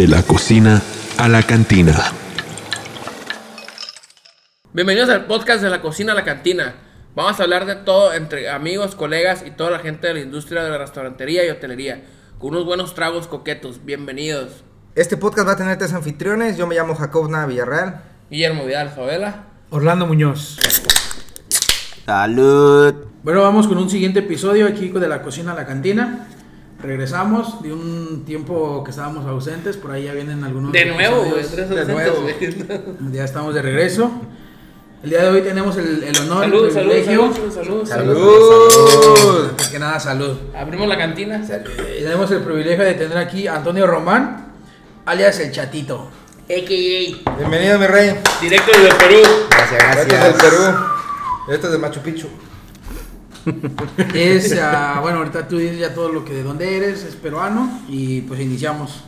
De la cocina a la cantina. Bienvenidos al podcast de la cocina a la cantina. Vamos a hablar de todo entre amigos, colegas y toda la gente de la industria de la restaurantería y hotelería. Con unos buenos tragos coquetos. Bienvenidos. Este podcast va a tener tres anfitriones. Yo me llamo Jacob Nava Villarreal. Guillermo Vidal Favela. Orlando Muñoz. Salud. Bueno, vamos con un siguiente episodio aquí de la cocina a la cantina. Regresamos de un tiempo que estábamos ausentes, por ahí ya vienen algunos. De nuevo, de nuevo. Ya estamos de regreso. El día de hoy tenemos el, el honor, Salud, el privilegio. salud, salud, salud. ¡Salud! Antes que nada, salud. Abrimos la cantina. Tenemos el privilegio de tener aquí a Antonio Román, alias el Chatito. AKA. Bienvenido, mi rey. Directo desde Perú. Gracias, Esto es del Perú. Esto es de Machu Picchu. Es, ah, bueno, ahorita tú dices ya todo lo que de dónde eres, es peruano y pues iniciamos.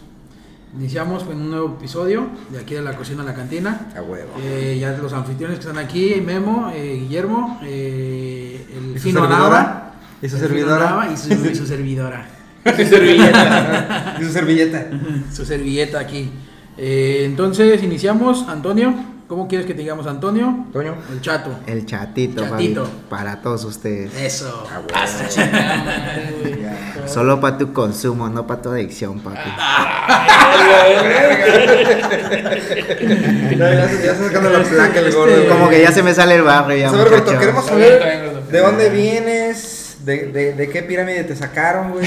Iniciamos con un nuevo episodio de aquí de la cocina a la cantina. A huevo. Eh, ya los anfitriones que están aquí, Memo, eh, Guillermo, eh, el ¿Y su Fino? Nava, ¿Y su servidora? Y su, y su servidora. Su servilleta. Y su servilleta. su servilleta aquí. Eh, entonces iniciamos, Antonio. ¿Cómo quieres que te digamos Antonio? Toño. El chato. El chatito, Chatito. papi, para todos ustedes. Eso. Madre, güey. Solo para tu consumo, no para tu adicción, papi. Ya, se- sacando la placa el gordo. Como que ya se me sale el barrio ya, muchacho. queremos saber de dónde vienes, de, de, de qué pirámide te sacaron, güey.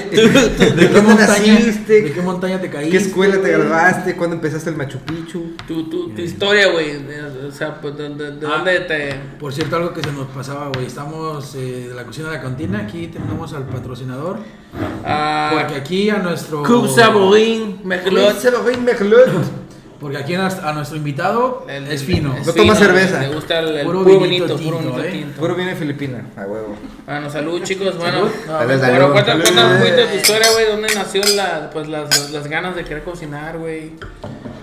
¿De ¿De qué montaña? naciste? ¿De qué montaña te caíste? ¿Qué escuela te graduaste? ¿Cuándo empezaste el Machu Picchu? Tu, tu, tu historia, güey. O sea, pues, de, de- de Ah. dónde te. Por cierto, algo que se nos pasaba, güey. Estamos eh, de la cocina de la cantina. Aquí tenemos al patrocinador. Ah, Porque aquí a nuestro. Coupe Saborín, Merlot. Ven, Merlot. Porque aquí a nuestro, a nuestro invitado El- es fino. es No toma cerveza. Le gusta el, el Puro puro, vinito bonito, tinto, puro bonito ¿eh? tinto. Puro viene filipina. A huevo. Bueno, salud chicos, bueno, Salud. cuéntanos un poquito de tu historia, güey, dónde nació la, pues, las, las, las ganas de querer cocinar, güey.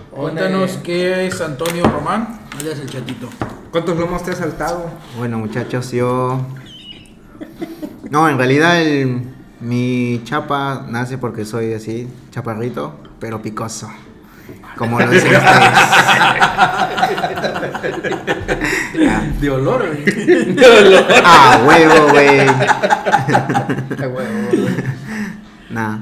Cuéntanos ¿Dónde- qué es Antonio Román, alias el chatito. ¿Cuántos lomos te has saltado? Bueno, muchachos, yo. No, en realidad el... mi chapa nace porque soy así, chaparrito, pero picoso. Como lo dicen ustedes. De olor, güey. Ah, huevo, güey. A huevo. Nah.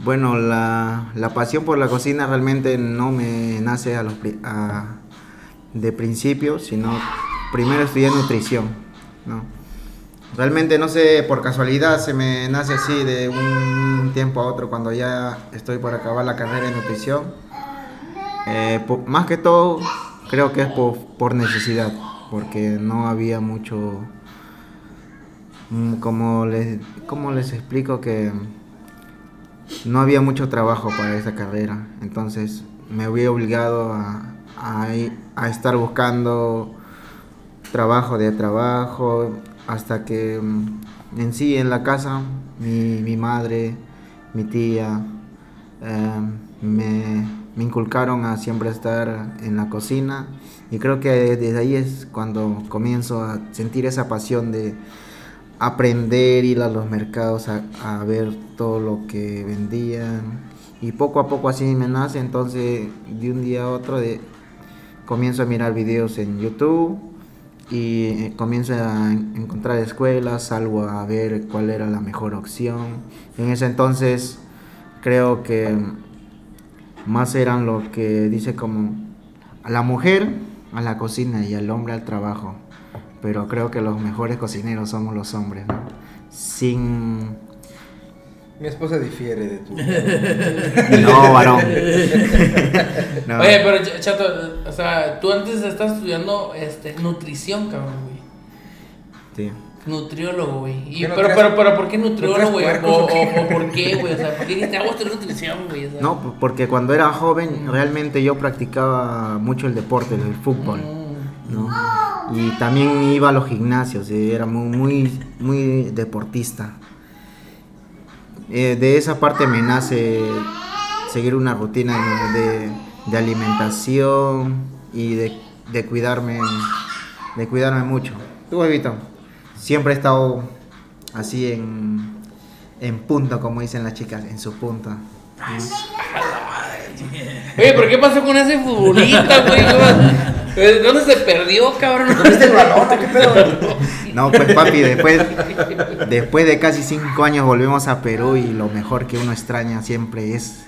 Bueno, la, la pasión por la cocina realmente no me nace a los, pri- a- de principio, sino primero estudié nutrición, ¿no? Realmente no sé, por casualidad se me nace así de un tiempo a otro cuando ya estoy por acabar la carrera de nutrición. Eh, más que todo, creo que es por, necesidad, porque no había mucho... mm, Como les, ¿Cómo les explico que no había mucho trabajo para esa carrera? Entonces me vi obligado a, a estar buscando trabajo de trabajo hasta que mm, en sí en la casa mi, mi madre, mi tía eh, me, me inculcaron a siempre estar en la cocina. Y creo que desde ahí es cuando comienzo a sentir esa pasión de aprender, ir a los mercados a, ver todo lo que vendían. Y poco a poco así me nace. Entonces de un día a otro de, comienzo a mirar videos en YouTube y eh, comienzo a en- encontrar escuelas, salgo a ver cuál era la mejor opción. En ese entonces creo que más eran lo que dice como a la mujer a la cocina y al hombre al trabajo. Pero creo que los mejores cocineros somos los hombres, ¿no? Sin... Mi esposa difiere de tu. No, varón. No. Oye, pero Ch- Chato, o sea, tú antes estás estudiando este, nutrición, cabrón, güey. Sí. Nutriólogo, güey. Y- ¿Qué no pero, pero, pero, ¿por qué nutriólogo, güey? O, o o, por qué, güey? O sea, ¿por qué dijiste, estudiar nutrición, güey? O sea, No, porque cuando era joven realmente yo practicaba mucho el deporte, el fútbol. mm, ¿no? Y también iba a los gimnasios, y era muy, muy, muy deportista. Eh, de esa parte me nace seguir una rutina de, de alimentación y de, de cuidarme, de cuidarme mucho. Tú, Evito, siempre he estado así en, en punto, como dicen las chicas, en su punto. Oye, ¿pero qué pasó con ese futbolista, güey? ¿De ¿Dónde se perdió, cabrón? ¿Viste el balón? ¿Qué pedo? No, pues papi, después, después de casi cinco años volvemos a Perú y lo mejor que uno extraña siempre es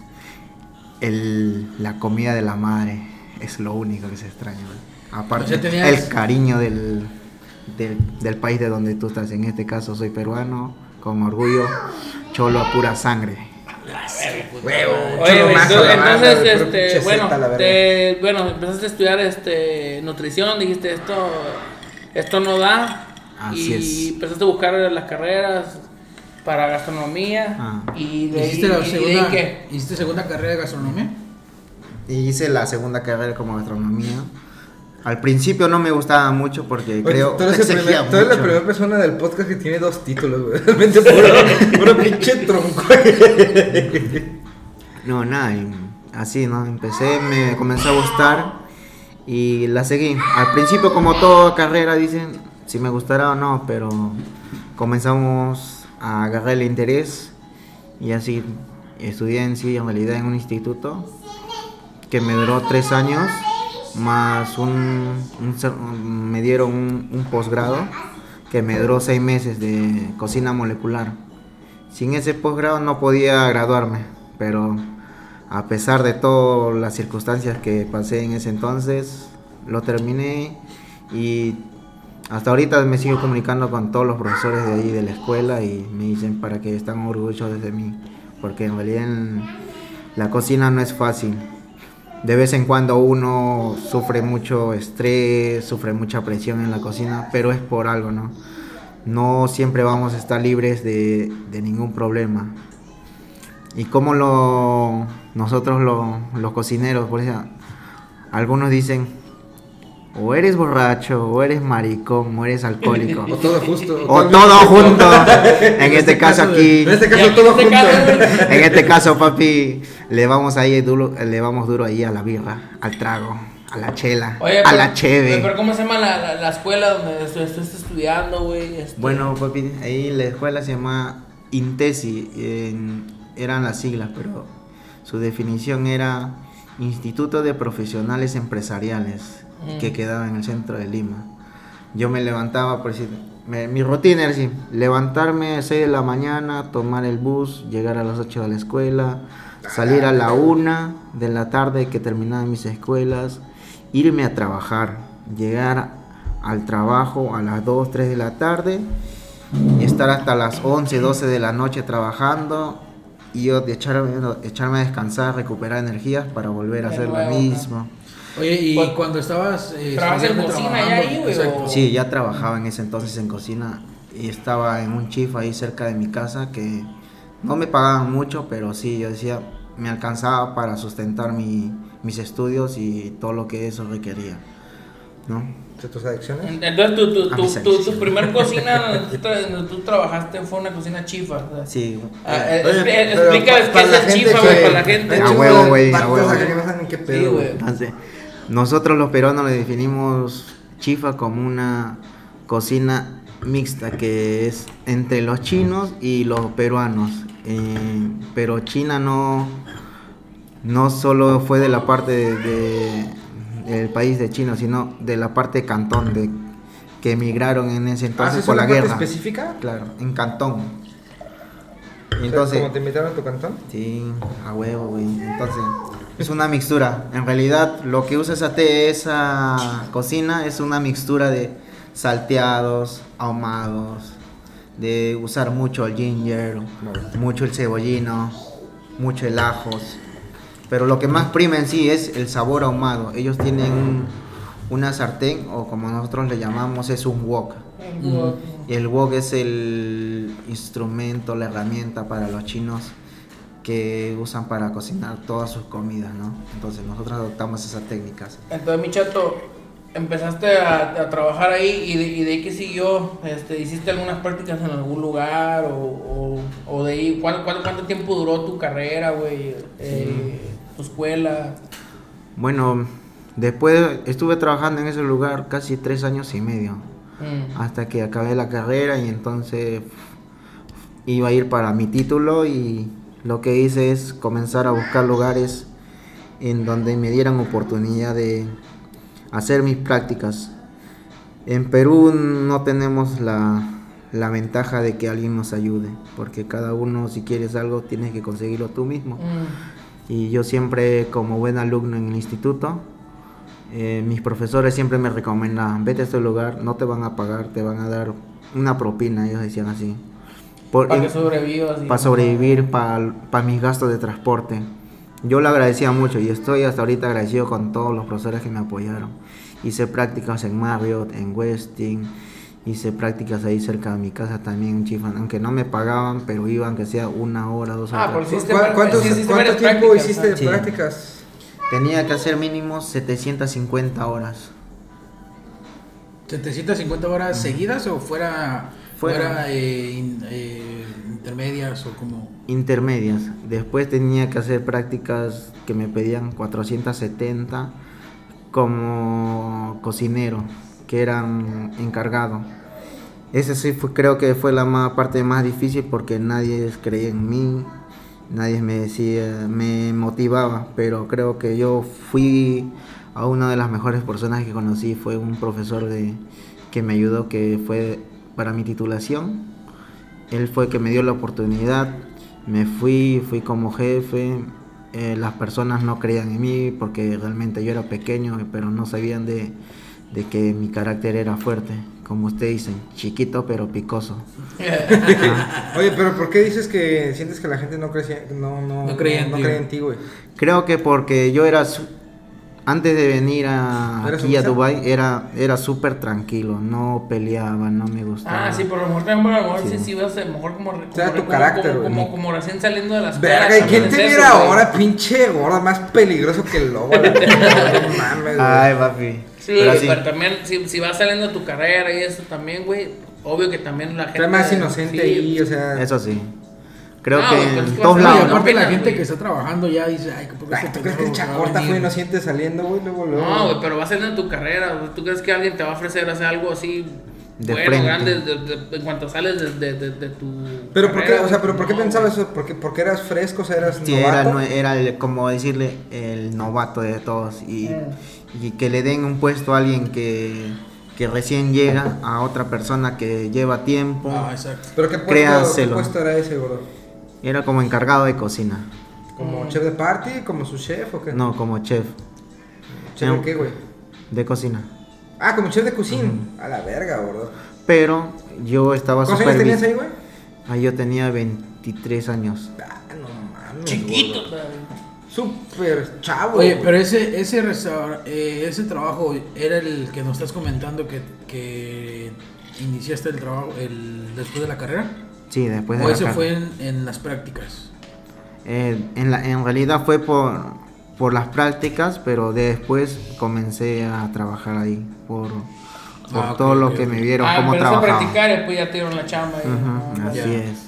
el, la comida de la madre. Es lo único que se extraña. güey. Aparte, el cariño del, del, del país de donde tú estás. En este caso soy peruano, con orgullo, cholo a pura sangre. Huevo. Oye, mazo, entonces, banda, este, bueno, te- bueno, empezaste a estudiar este nutrición, dijiste esto, esto no da, Así y es. empezaste a buscar las carreras para gastronomía, Ah. y de ahí, ¿Hiciste, la y de ahí segunda, qué? ¿Hiciste segunda carrera de gastronomía? Y hice la segunda carrera como gastronomía. Al principio no me gustaba mucho porque Oye, creo tú eres, primer- tú eres la mucho. primera persona del podcast que tiene dos títulos, güey. Realmente puro, puro pinche tronco. No, nada, así, ¿no? Empecé, me comenzó a gustar y la seguí. Al principio, como toda carrera, dicen si me gustará o no, pero comenzamos a agarrar el interés y así estudié en sí, en realidad, en un instituto que me duró tres años, más un, me dieron un, un posgrado que me duró seis meses de cocina molecular. Sin ese posgrado no podía graduarme, pero a pesar de todas las circunstancias que pasé en ese entonces, lo terminé y hasta ahorita me sigo comunicando con todos los profesores de ahí de la escuela y me dicen para que están orgullosos de mí, porque en realidad la cocina no es fácil. De vez en cuando uno sufre mucho estrés, sufre mucha presión en la cocina, pero es por algo, ¿no? No siempre vamos a estar libres de, de ningún problema. Y como lo, nosotros lo- los cocineros, por ejemplo, algunos dicen, o eres borracho, o eres maricón, o eres alcohólico, O todo justo. o todo junto. En este caso aquí, En este caso todo este junto. caso, en este caso, papi, le vamos ahí duro, le vamos duro ahí a la birra, al trago, a la chela, Oye, a pero- la cheve. Pero ¿cómo se llama la, la, la escuela donde estuviste estudiando, güey? Este, Bueno, papi, ahí la escuela se llama Intesi, en- eran las siglas, pero su definición era Instituto de Profesionales Empresariales, Mm. que quedaba en el centro de Lima. Yo me levantaba, por decir, me- mi rutina era así, levantarme a 6 de la mañana, tomar el bus, llegar a las 8 de la escuela, salir a la 1 de la tarde que terminaban mis escuelas, irme a trabajar, llegar al trabajo a las 2, 3 de la tarde y estar hasta las 11, 12 de la noche trabajando y yo de echarme, echarme a descansar, recuperar energías para volver a De hacer lo mismo. Oye, y cuando estabas. Eh, ¿trabajas en cocina ya ahí, güey, o- Sí, ya trabajaba en ese entonces en cocina y estaba en un chifa ahí cerca de mi casa que no me pagaban mucho, pero sí, yo decía, me alcanzaba para sustentar mi- mis estudios y todo lo que eso requería. ¿no? ¿De tus adicciones? Entonces, tu, tu, A tu, adicciones. tu primer cocina donde tú, trabajaste fue una cocina chifa. Sí. Ah, eh, qué para la es el gente chifa, güey, para la gente. A huevo, güey, a huevo. acá que no saben qué Sí, güey. Nosotros los peruanos le definimos chifa como una cocina mixta que es entre los chinos y los peruanos. Eh, pero China no, no solo fue de la parte de, de- del país de China, sino de la parte de Cantón, de, que emigraron en ese ¿Ah, entonces ¿sí es por la parte guerra. específica? Claro, en Cantón. Entonces, ¿Cómo te invitaron a tu cantón? Sí, a huevo, güey. Entonces, es una mixtura. En realidad, lo que usa esa, te- esa cocina es una mixtura de salteados, ahumados, de usar mucho el ginger, mucho el cebollino, mucho el ajos. Pero lo que más prima en sí es el sabor ahumado. Ellos tienen un- una sartén, o como nosotros le llamamos, es un wok. Y el wok es el instrumento, la herramienta para los chinos que usan para cocinar todas sus comidas, ¿no? Entonces nosotros adoptamos esas técnicas. Entonces, mi chato, empezaste a, a trabajar ahí y de, y de ahí que siguió, este, hiciste algunas prácticas en algún lugar o, o, o de ahí, ¿cuánto, cuánto, cuánto tiempo duró tu carrera, güey? Eh, tu escuela. Bueno, después estuve trabajando en ese lugar casi tres años y medio, Mm. hasta que acabé la carrera y entonces iba a ir para mi título y lo que hice es comenzar a buscar lugares en donde me dieran oportunidad de hacer mis prácticas. En Perú no tenemos la, la ventaja de que alguien nos ayude, porque cada uno si quieres algo tienes que conseguirlo tú mismo. Mm. Y yo siempre, como buen alumno en el instituto, eh, mis profesores siempre me recomendaban, vete a este lugar, no te van a pagar, te van a dar una propina, ellos decían así. Por- Para y- que sobrevivas. y- para sobrevivir, para mis gastos de transporte. Yo le agradecía mucho y estoy hasta ahorita agradecido con todos los profesores que me apoyaron. Hice prácticas en Marriott, en Westin, hice prácticas ahí cerca de mi casa también en Chifan, aunque no me pagaban, pero iban que sea una hora, dos horas. Ah, por ¿Cu- var- ¿Cuánto, cuánto varias tiempo hiciste de Sí. prácticas? Tenía que hacer mínimo 750 horas. 750 horas seguidas o fuera, Fuera. fuera, eh, in- eh, intermedias o como... intermedias. Después tenía que hacer prácticas que me pedían 470 como cocinero, que eran encargado. Ese sí fue, creo que fue la más, parte más difícil porque nadie creía en mí, nadie me decía, me motivaba, pero creo que yo fui a una de las mejores personas que conocí, fue un profesor de, que me ayudó, que fue para mi titulación. Él fue el que me dio la oportunidad, me fui, fui como jefe, eh, las personas no creían en mí porque realmente yo era pequeño, pero no sabían de, de que mi carácter era fuerte, como ustedes dicen, chiquito pero picoso. Oye, pero ¿por qué dices que sientes que la gente no creía, no, no, No creía en no ti, creía güey. en ti, güey? Creo que porque yo era, antes de venir a, ¿Eres aquí a? Dubai era, era súper tranquilo, no peleaba, no me gustaba. Ah, sí, por lo mejor también, por lo mejor sí, Sí. sí, vas a mejor como, como, sea, tu como- carácter, como, güey. como, como recién saliendo de la escuela. Verga, ¿y quién te mira eso, güey. ahora, pinche gordo? Más peligroso que el lobo. no mames, güey. Ay, papi. Sí, Pero pero, también, si, si vas saliendo de tu carrera y eso también, güey, obvio que también la gente... Está más inocente sí, ahí, o sea. Eso sí. Creo No, que güey, en todos No, y lados. no aparte la gente güey. que está trabajando ya dice, ay, ¿por qué Ay, ¿Tú crees que el va Chacorta fue venir?" inocente saliendo, güey? Luego, luego. No, güey, pero vas saliendo de tu carrera, güey. ¿Tú crees que alguien te va a ofrecer hacer algo así De bueno, frente. grande, de- de- en cuanto sales de, de, de, de tu Pero ¿por qué, carrera, o sea, güey? pero ¿por qué No, pensabas güey. eso? ¿Porque, porque eras fresco, o sea, eras Sí, era, novato? nue- era el- como decirle el novato de todos y, Mm. y que le den un puesto a alguien que, que recién llega a otra persona que lleva tiempo. Ah, exacto. ¿Pero qué puesto, qué puesto era ese, gordo? Era como encargado de cocina, ¿Como Mm. chef de party? ¿Como su chef o qué? no como chef ¿Chef de no. qué, güey? de cocina. Ah, como chef de cocina. A la verga, gordo. Pero yo estaba ¿Cuántos años tenías ahí, güey? Ahí yo tenía 23 años. Ah, no mames. Chiquito. Súper chavo. Oye, pero ese ese restaur- eh, ese trabajo era el que nos estás comentando que, que iniciaste el trabajo el, después de la carrera. Sí, después de ¿O la ese carrera. fue en, en las prácticas? Eh, en, la- en realidad fue por, por las prácticas, pero después comencé a trabajar ahí por, por Ah, todo lo ok, que me vieron, Ah, cómo empezaste a trabajaba. practicar y después ya te dieron la chamba. y- Ujú, ah, así ya. es.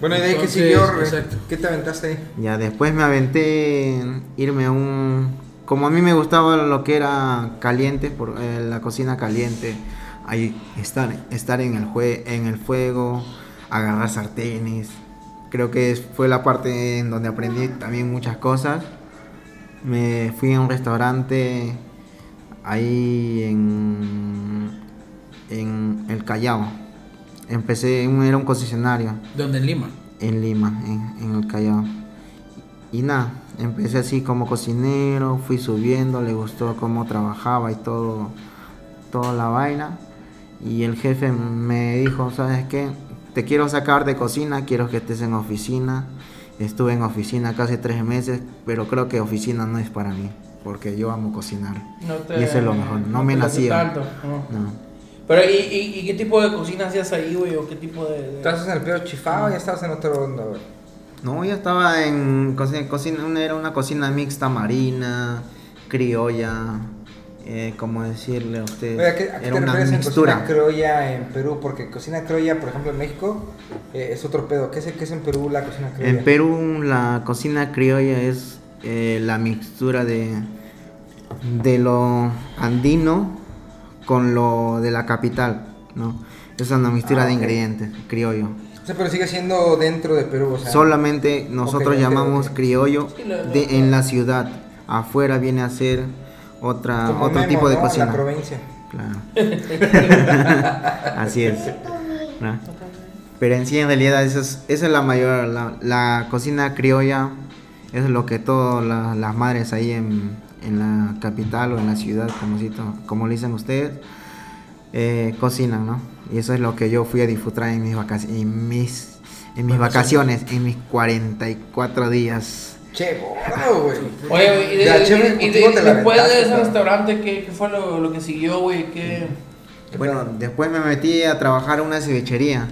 Bueno, ¿y de ahí qué Entonces, siguió. ¿Qué te aventaste ahí? Ya después me aventé en irme a un... Como a mí me gustaba lo que era caliente, por, eh, la cocina caliente, ahí estar, estar en, el jue- en el fuego, agarrar sartenes. Creo que fue la parte en donde aprendí también muchas cosas. Me fui a un restaurante ahí en, en el Callao. Empecé, era un concesionario ¿Dónde en Lima? en Lima, en, en el Callao. Y nada, empecé así como cocinero, fui subiendo, le gustó cómo trabajaba y todo, toda la vaina. Y el jefe me dijo, ¿sabes qué? Te quiero sacar de cocina, quiero que estés en oficina. Estuve en oficina casi tres meses, pero creo que oficina no es para mí, porque yo amo cocinar. No te- Y eso es lo mejor, no me nacía. tanto, no. No. Pero, ¿y, y, y qué tipo de cocina hacías ahí, güey? ¿O qué tipo de...? de- ¿Estabas en el pedo chifado o ya estabas en otro onda, güey? No, yo estaba en cocina, cocina una, era una cocina mixta marina, criolla, eh, como decirle a ustedes, Oye, ¿a qué, a qué era te una en mixtura. cocina criolla en Perú? Porque cocina criolla, por ejemplo, en México, eh, es otro pedo. ¿Qué es, qué es en Perú la cocina criolla? En Perú la cocina criolla es eh, la mixtura de, de lo andino con lo de la capital, ¿no? Es una mixtura Ah, de ingredientes, criollo. O sea, pero sigue siendo dentro de Perú, o sea. Solamente nosotros llamamos criollo de, en la ciudad. Afuera viene a ser otra, como otro Memo, tipo de ¿no? cocina. La provincia. Claro. Así es. ¿no? Pero en sí, en realidad, esa es, esa es la mayor. La, la cocina criolla es lo que todas la- las madres ahí en, en la capital o en la ciudad, como, como le dicen ustedes, eh, cocinan, ¿no? Y eso es lo que yo fui a disfrutar en mis, vacaciones en mis, en mis vacaciones, en mis 44 días. Che, gordo, güey. Oye, güey, y, de- Ya, y- y de- después de ese restaurante, ¿qué, qué fue lo, lo que siguió, güey? ¿Qué? Bueno, después me metí a trabajar en una cevichería.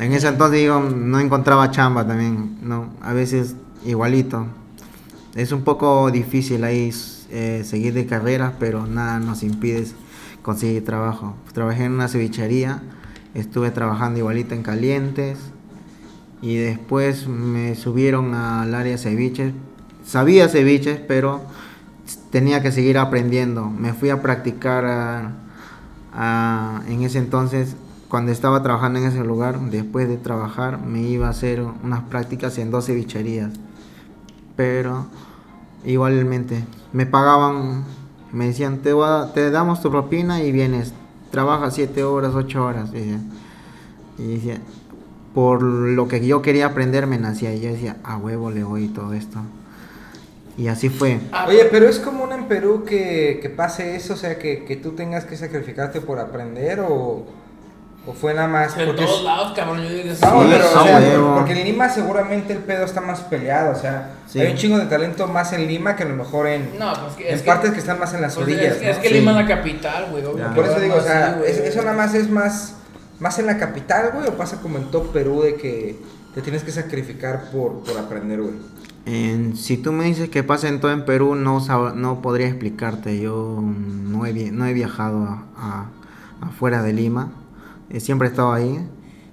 En ese entonces digo, no encontraba chamba también, no, a veces igualito. Es un poco difícil ahí eh, seguir de carreras, pero nada nos impide conseguir trabajo. Trabajé en una cevichería, estuve trabajando igualito en calientes y después me subieron al área ceviches. Sabía ceviches, pero tenía que seguir aprendiendo. Me fui a practicar a- en ese entonces, cuando estaba trabajando en ese lugar, después de trabajar, me iba a hacer unas prácticas en dos cevicherías. Pero igualmente, me pagaban, me decían, te, a- te damos tu propina y vienes, trabajas siete horas, ocho horas. Y decía, por lo que yo quería aprender me nacía y yo decía, a huevo le voy y todo esto. Y así fue. Oye, pero es común en Perú que, que pase eso, o sea, que, que tú tengas que sacrificarte por aprender o, o fue nada más en porque... todos lados, cabrón. Yo diría que No, Sí, pero, o sea, huevo. porque en Lima seguramente el pedo está más peleado, o sea, Sí. hay un chingo de talento más en Lima que a lo mejor en, No, pues que en es partes que están más en las pues, orillas. es, que- es ¿no? que Sí. Lima es la capital, güey. Por eso digo, o sea, es- eso nada más es más, más en la capital, güey, o pasa como en todo Perú de que te tienes que sacrificar por, por aprender, güey. En- si tú me dices que pasa en todo en Perú, no, no podría explicarte. Yo no he, no he viajado a, a- afuera de Lima. Eh, siempre he estado ahí.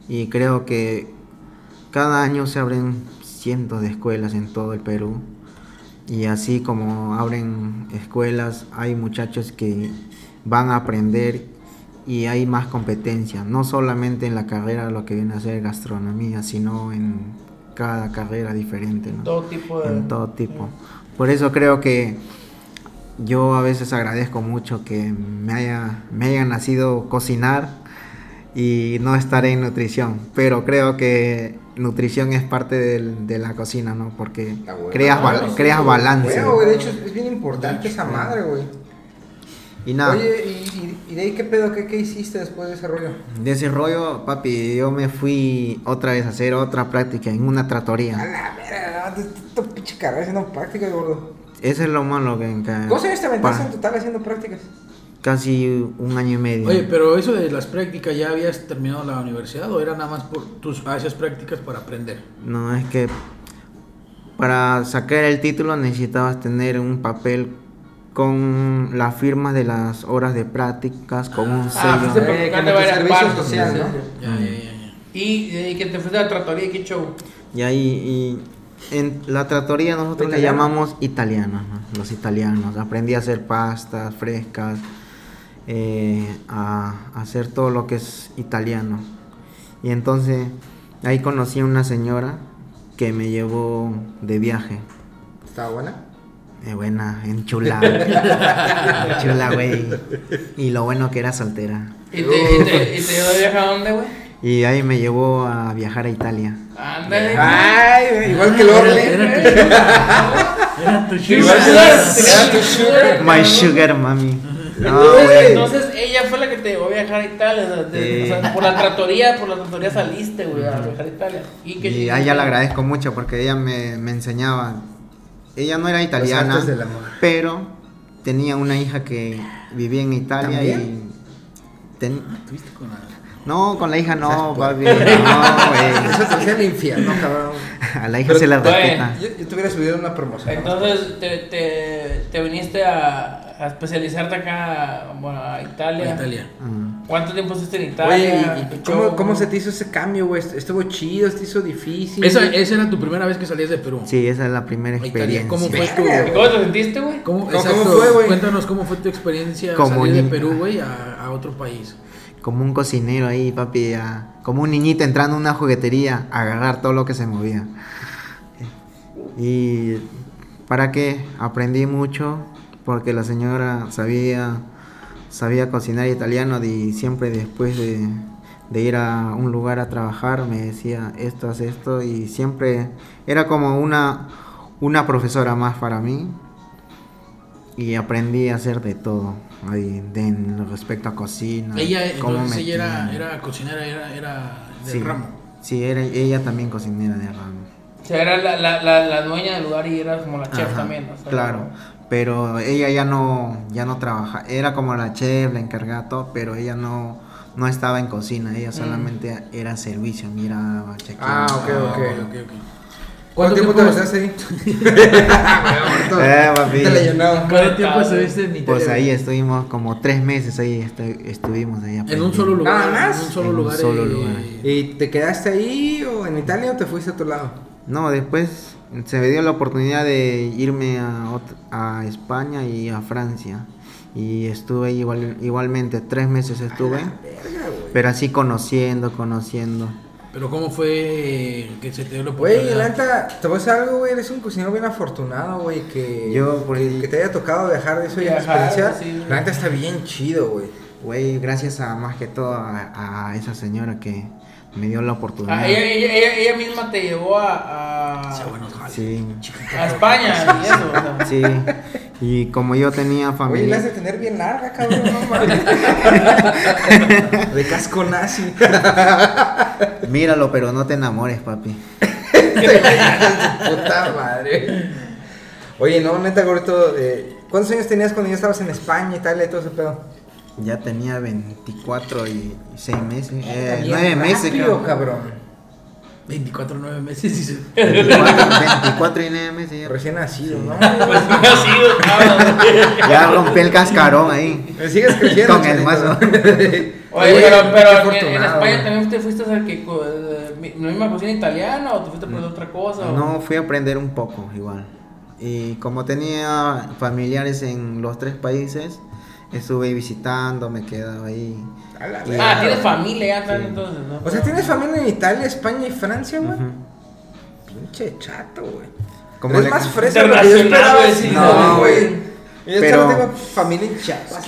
Y creo que cada año se abren cientos de escuelas en todo el Perú. Y así como abren escuelas, hay muchachos que van a aprender y hay más competencia. No solamente en la carrera, lo que viene a ser gastronomía, sino en cada carrera diferente. ¿no? Todo tipo de. en todo tipo. Por eso creo que yo a veces agradezco mucho que me haya, me haya nacido cocinar y no estar en nutrición. Pero creo que nutrición es parte del- de la cocina, ¿no? Porque creas, sí, creas balance. Güey, güey, de hecho es bien importante esa madre, güey. Y nada, Oye, ¿y, y, y de ahí qué pedo? ¿Qué, ¿Qué hiciste después de ese rollo? de ese rollo, papi, yo me fui otra vez a hacer otra práctica en una A tratoría. la verga, no, tu pinche carrera haciendo prácticas, gordo. Eso es lo malo que... ¿Cuántos años te aventaste en total haciendo prácticas? Casi un año y medio. Oye, pero eso de las prácticas, ¿ya habías terminado la universidad o era nada más por tus hacías prácticas para aprender? No, es que para sacar el título necesitabas tener un papel con la firma de las horas de prácticas, con un Ah, sello. fuiste Eh. Ya, ya, ya, ya. Y, y que te fuiste a la tratoría, ¿qué show? Y ahí, y en la tratoría nosotros le llamamos italianos, ¿no? los italianos. Aprendí a hacer pastas frescas, eh, a, a hacer todo lo que es italiano. Y entonces ahí conocí a una señora que me llevó de viaje. ¿Estaba buena? Eh, buena, enchulada. Chula, güey. Y lo bueno que era soltera. ¿Y te, y te, y te llevó de viaje a dónde, güey? Y ahí me llevó a viajar a Italia. Ándale. Ay, igual que el Orle. Era tu que Era tu sugar. My sugar mami. No, Entonces, entonces ella fue la que te llevó a viajar a Italia. o sea, de- Sí. o sea, por la tratoría, por la tratoría saliste, güey, a viajar a Italia. Y, que, Y a ella le agradezco mucho porque ella me, me enseñaba. Ella no era italiana, artes del amor. pero tenía una hija que vivía en Italia ¿También? y. ten- ¿Tuviste con la- No, con la hija no, papi. No, güey. Eso te hacía el infierno, cabrón. A la hija Pero, se güey, respeta. Yo, yo te hubiera subido una promoción. Entonces te, te, te viniste a, a especializarte acá bueno, a Italia. a Italia? Mm. ¿Cuánto tiempo estuviste en Italia? Oye, ¿y, y ¿Qué cómo, cómo se te hizo ese cambio, güey? ¿Estuvo chido? ¿Se te hizo difícil? Esa, esa era tu primera vez que salías de Perú. Sí, esa es la primera experiencia. ¿Cómo fue tu, ¿Y cómo te sentiste, güey? cómo, ¿Cómo- exacto, cómo fue, güey? Cuéntanos cómo fue tu experiencia Como salir de. Perú, güey, a, a otro país. Como un cocinero ahí, papi, a, como un niñito entrando a una juguetería a agarrar todo lo que se movía. Y para qué aprendí mucho porque la señora sabía sabía cocinar italiano y siempre después de, de ir a un lugar a trabajar me decía esto haz esto y siempre era como una una profesora más para mí y aprendí a hacer de todo ahí de, en respecto a cocina Ella, cómo entonces, ella era, era cocinera, era, era del Sí. ramo. Sí, era, ella también cocinera de ramo. O sea, era la, la, la, la dueña del lugar y era como la chef Ajá, también. o sea, claro, pero ella ya no, ya no trabaja, era como la chef, la encargada, todo, pero ella no, no estaba en cocina, ella solamente era servicio, miraba, chequeaba. Ah, ok, Ah, ok. ok, ok. ¿Cuánto tiempo te pasaste ahí? Eh, papi. Te le llenó. ¿Cuánto tiempo estuviste en Italia? Pues ahí estuvimos como tres meses ahí, estu- estuvimos ahí En un solo lugar. ¿Nada más? En un solo En un lugar. solo eh, lugar. ¿Y te quedaste ahí o en Italia o te fuiste a otro lado? No, después se me dio la oportunidad de irme a, a España y a Francia. Y estuve ahí igual, igualmente, tres meses estuve. Pero así conociendo, conociendo. Pero ¿cómo fue que se te dio la Güey, oportunidad? la neta, te voy a decir algo, güey, eres un cocinero bien afortunado, güey, que, Yo, por que, el- que te haya tocado viajar de eso y la experiencia. sí, güey. la neta está bien chido, güey. Güey, gracias a más que todo a, a esa señora que me dio la oportunidad. Ah, ella, ella, ella, ella misma te llevó a, a, buenos jales. Sí, a España y eso. o sea. sí. Y como yo tenía Oye, la has familia... de tener bien larga, cabrón, no mames. De casco nazi. Míralo, pero no te enamores, papi. Puta madre. Oye, no, neta, gordo, eh, ¿cuántos años tenías cuando ya estabas en España, Italia y todo ese pedo? Ya tenía 24 y 6 meses. Eh, Bien 9 meses, rápido, cabrón. 24, 9 meses. dice. 24, 24 y 9 meses. Ya, Recién nacido, ¿no? Pues no ha sido, cabrón. ya rompí el cascarón ahí. Me sigues creciendo, Con el mazo. Oye, Oye, pero, pero en, en España también te fuiste a hacer que co- eh, mi- la misma cocina italiana o te fuiste a aprender otra cosa. o- No, fui a aprender un poco igual. Y como tenía familiares en los tres países, estuve visitando, me quedaba ahí. A la Y- verga. Ah, tienes familia ya también entonces, ¿no? O sea, ¿tienes familia en Italia, España y Francia, güey? Pinche chato, güey. Como le- más fresa de lo que yo esperaba. sí, no, güey. Yo Pero- solo tengo familia en Chiapas.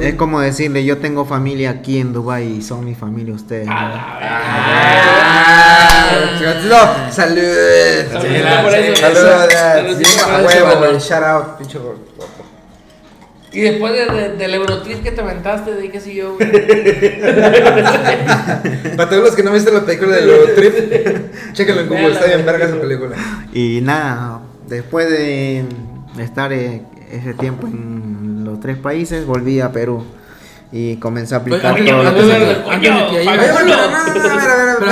Es como decirle, yo tengo familia aquí en Dubai y son mi familia ustedes. ¿no? Ah, verga. no, salud. Salud por eso. Salud, Salud, sí, sí, a por eso, huevo, mano. güey. Shout out, pinche gordo. Y después de, de- del Eurotrip que te aventaste, de ahí qué sé yo, güey. Para todos los que no viste la película de Eurotrip, chéquenlo en Google, está bien verga esa película. Y nada, después de estar eh, ese tiempo en los tres países, volví a Perú y comencé a aplicar todo lo que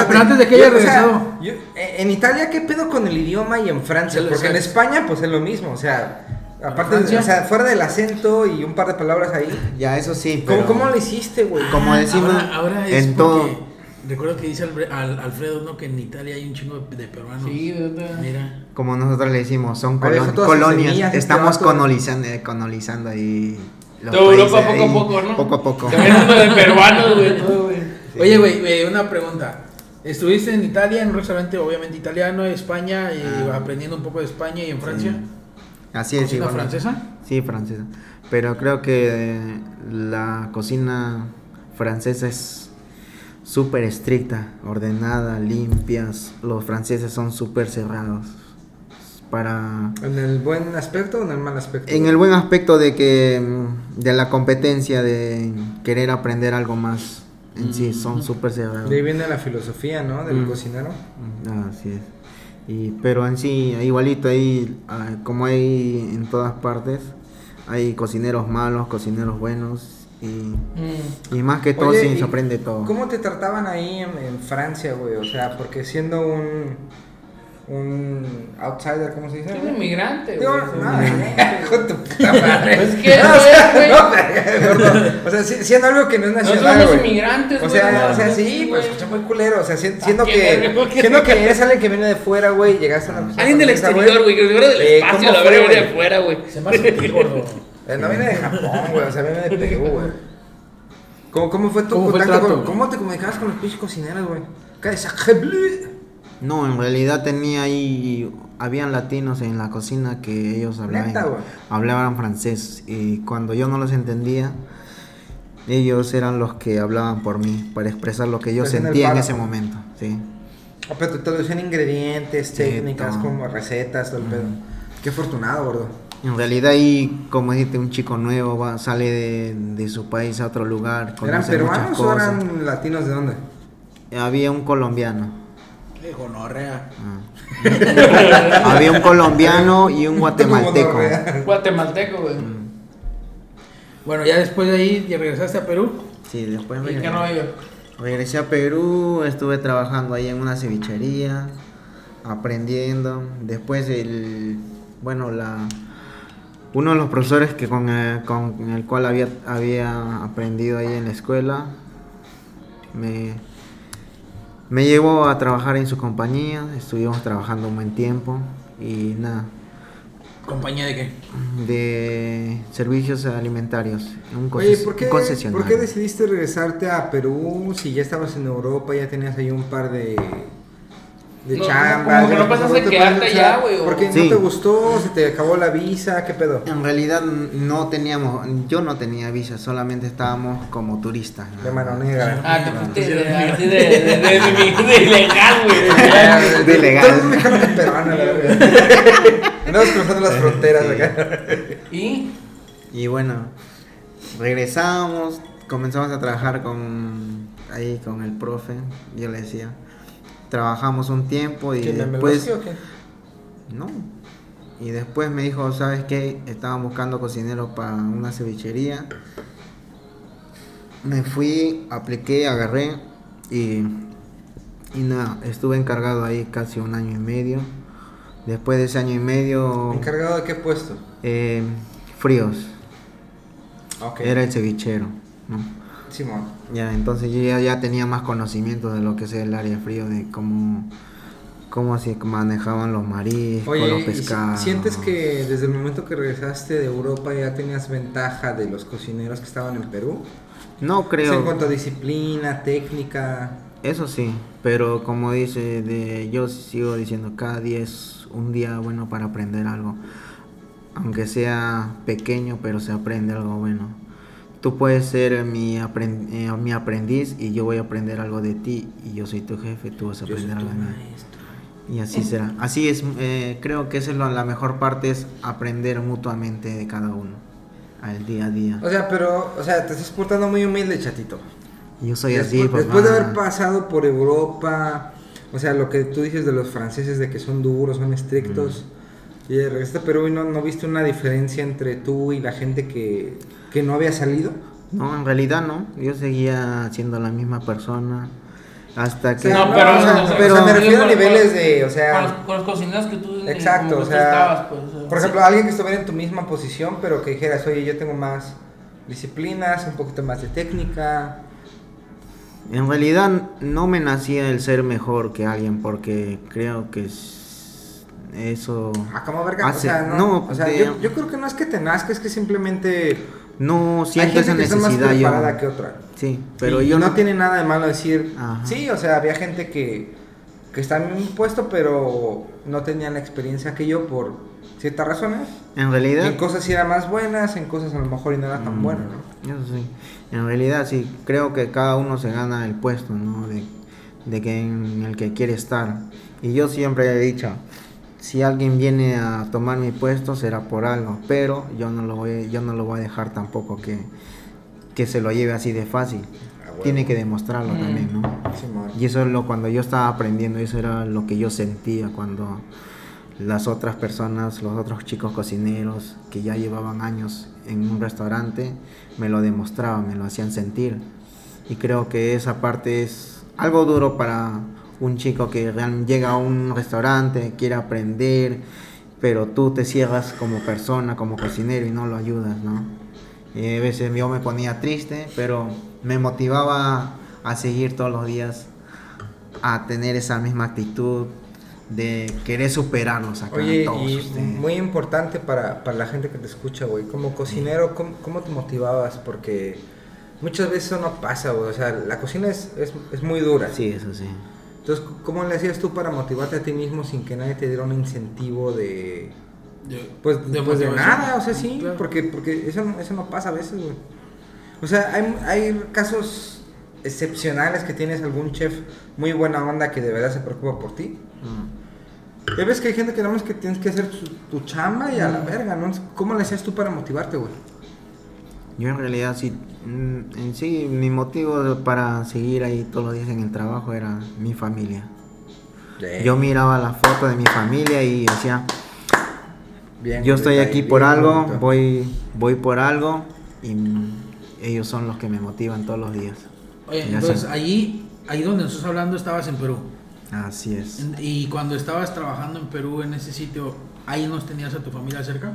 pero antes de que haya regresado. eh, en Italia, ¿qué pedo con el idioma y en Francia? Porque en. España, pues es lo mismo, o sea, aparte, o sea, fuera del acento y un par de palabras ahí. Ya, eso sí, ¿Cómo, pero cómo lo hiciste, güey? como decimos Ahora, ahora es en porque- todo, Recuerdo que dice Albre- al- Alfredo, ¿no? Que en Italia hay un chingo de, de peruanos. Sí, ¿verdad? Mira. como nosotros le decimos, son colon- colonias, semillas este estamos vato. colonizando, eh, colonizando ahí. los De Europa poco a poco, ¿no? Poco a poco. De peruanos, güey. Oye, güey, una pregunta. Estuviste en Italia, en un restaurante obviamente italiano, España, eh, Ah. aprendiendo un poco de España y en Francia. Así es, ¿Cocina igual. francesa? Sí, francesa. Pero creo que eh, la cocina francesa es súper estricta, ordenada, limpias. Los franceses son súper cerrados. Para... ¿En el buen aspecto o en el mal aspecto? En el buen aspecto de que... mm, De la competencia, de querer aprender algo más. En sí, son súper cerrados. De ahí viene la filosofía, ¿no? Del Mm. cocinero. Ah, Así es. Y, pero en sí, igualito ahí, ah, como hay en todas partes, hay cocineros malos, cocineros buenos. Y, Mm. y más que todo, Oye, sí, ¿y se aprende todo. ¿Cómo te trataban ahí en, en Francia, güey? O sea, porque siendo un. Un outsider, ¿cómo se dice? Es un inmigrante, güey. no, con tu puta madre. Pues que No, o sea, es, güey. no. O sea, si- siendo algo que no es nacional, somos güey. inmigrantes, O sea, no, o sea, no, sí, pues güey. escucha muy culero. O sea, si- siendo que, verga, ¿qué siendo que eres alguien que viene de fuera, güey, llegaste a una Alguien del exterior, güey, que viene del Eh, espacio, ¿cómo la verga viene de fuera, güey. Se me hace gordo. Eh, no viene de Japón, güey, o sea, viene de Perú, güey. ¿Cómo, cómo fue tu ¿Cómo fue el contacto? ¿Cómo te comunicabas con los pinches cocineros, güey? ¿Qué es No, en realidad tenía ahí, habían latinos en la cocina que ellos hablaban, Neta, hablaban francés y cuando yo no los entendía, ellos eran los que hablaban por mí, para expresar lo que yo el sentía en ese momento, sí. Ah, pero te traducían ingredientes, Sí, técnicas, todo. como recetas, todo el pedo. Qué afortunado, gordo. En realidad ahí, como dijiste, un chico nuevo va, sale de, de su país a otro lugar, ¿Eran peruanos o eran latinos de dónde? Había un colombiano. Gonorrea. ah. Había un colombiano y un guatemalteco. Guatemalteco, güey. Bueno, ya después de ahí ya regresaste a Perú. Sí, después ¿Y regresé. qué rollo? Regresé a Perú, estuve trabajando ahí en una cevichería, aprendiendo. Después el, bueno, la, uno de los profesores que con el, con el cual había, había aprendido ahí en la escuela, me, me llevó a trabajar en su compañía, estuvimos trabajando un buen tiempo y nada, ¿Compañía de qué? de servicios alimentarios, un, Oye, ¿por qué, un concesionario. ¿por qué decidiste regresarte a Perú si ya estabas en Europa, ya tenías ahí un par de, de No, chambas? como que ya no pensaste quedarte allá, güey, o- ¿Por qué Sí. no te gustó? ¿Se te acabó la visa? ¿Qué pedo? En realidad no teníamos, yo no tenía visa, solamente estábamos como turistas. De mano negra. Ah, te fuiste de, de, de, de, de, de ilegal, güey. De legal. Todos mexicanos de peruana, la verdad. Andamos cruzando las fronteras acá. ¿Y? Y bueno, regresamos, comenzamos a trabajar con ahí con el profe, yo le decía. Trabajamos un tiempo y ¿Quién, el después Melosio o qué? no. Y después me dijo, ¿sabes qué? Estaban buscando cocinero para una cevichería. Me fui, apliqué, agarré y, y nada, estuve encargado ahí casi un año y medio. Después de ese año y medio, ¿Encargado de qué puesto? eh, fríos, era el cevichero. ¿no? Simón. Ya, entonces yo ya, ya tenía más conocimiento de lo que es el área frío, de cómo, cómo se manejaban los mariscos, Oye, los ¿y si- pescados. ¿sientes que desde el momento que regresaste de Europa ya tenías ventaja de los cocineros que estaban en Perú? No O sea, creo. en cuanto a disciplina, técnica. Eso sí, pero como dice, de, yo sigo diciendo, cada día es un día bueno para aprender algo. Aunque sea pequeño, pero se aprende algo bueno. Tú puedes ser mi, apren- eh, mi aprendiz y yo voy a aprender algo de ti y yo soy tu jefe, tú vas a Yo aprender algo de mí. Y así será. Así es, eh, creo que esa es lo- la mejor parte, es aprender mutuamente de cada uno, al día a día. O sea, pero, o sea, te estás portando muy humilde, chatito. Yo soy después, así, papá. después de haber pasado por Europa, o sea, lo que tú dices de los franceses de que son duros, son estrictos, y regresaste a Perú y no, no viste una diferencia entre tú y la gente que, que no había salido. No, en realidad no. Yo seguía siendo la misma persona hasta que... No, pero- o sea, o sea, pero me refiero a niveles de, o Con los, sea, con los cocineros que tú exacto, como o que tú sea, estabas, pues. o sea. por ejemplo, alguien que estuviera en tu misma posición, pero que dijeras, oye, yo tengo más disciplinas, un poquito más de técnica. En realidad no me nacía el ser mejor que alguien porque creo que es- eso... Ah, como verga, o sea, no, no, o sea, de- yo, yo creo que no es que te nazca, es que simplemente No hay siento gente esa que más necesidad yo. preparada que otra. Sí, pero Y yo no, no... tiene nada de malo decir, Ajá. sí, o sea, había gente que, que está en un puesto, pero no tenían la experiencia que yo por ciertas razones. En realidad... en cosas sí eran más buenas, en cosas a lo mejor y no era tan Mm, bueno, ¿no? Eso sí. En realidad sí, creo que cada uno se gana el puesto, ¿no? De, de que en el que quiere estar. Y yo siempre he dicho, si alguien viene a tomar mi puesto será por algo, pero yo no lo voy, yo no lo voy a dejar tampoco que, que se lo lleve así de fácil. Ah. Tiene que demostrarlo Mm. también, ¿no? Y eso es lo cuando yo estaba aprendiendo, eso era lo que yo sentía cuando las otras personas, los otros chicos cocineros que ya llevaban años en un restaurante, me lo demostraban, me lo hacían sentir. Y creo que esa parte es algo duro para un chico que llega a un restaurante, quiere aprender, pero tú te cierras como persona, como cocinero y no lo ayudas, ¿no? Y a veces yo me ponía triste, pero me motivaba a seguir todos los días, a tener esa misma actitud de querer superarlos acá Oye, todos y ustedes. muy importante para, para la gente que te escucha, güey, como cocinero, ¿cómo, cómo te motivabas? Porque muchas veces eso no pasa, güey. O sea, la cocina es, es, es muy dura. Sí, eso sí. Entonces, ¿cómo le hacías tú para motivarte a ti mismo sin que nadie te diera un incentivo de... De- Pues de pues de, nada, o sea, sí, Claro. porque, porque eso, no- eso no pasa a veces, güey. O sea, hay, hay casos excepcionales que tienes algún chef muy buena onda que de verdad se preocupa por ti. Mm. Ya ves que hay gente que nada más que tienes que hacer tu, tu chamba y a la verga, ¿no? ¿Cómo le hacías tú para motivarte, güey? Yo en realidad sí, mm, en sí, mi motivo para seguir ahí todos los días en el trabajo era mi familia. Yo miraba la foto de mi familia y decía, Bien, yo estoy aquí por algo, bonito. voy, voy por algo y mm, ellos son los que me motivan todos los días. Oye, entonces sé. allí, ahí donde estás hablando estabas en Perú. Así es. Y cuando estabas trabajando en Perú, en ese sitio, ¿ahí nos tenías a tu familia cerca?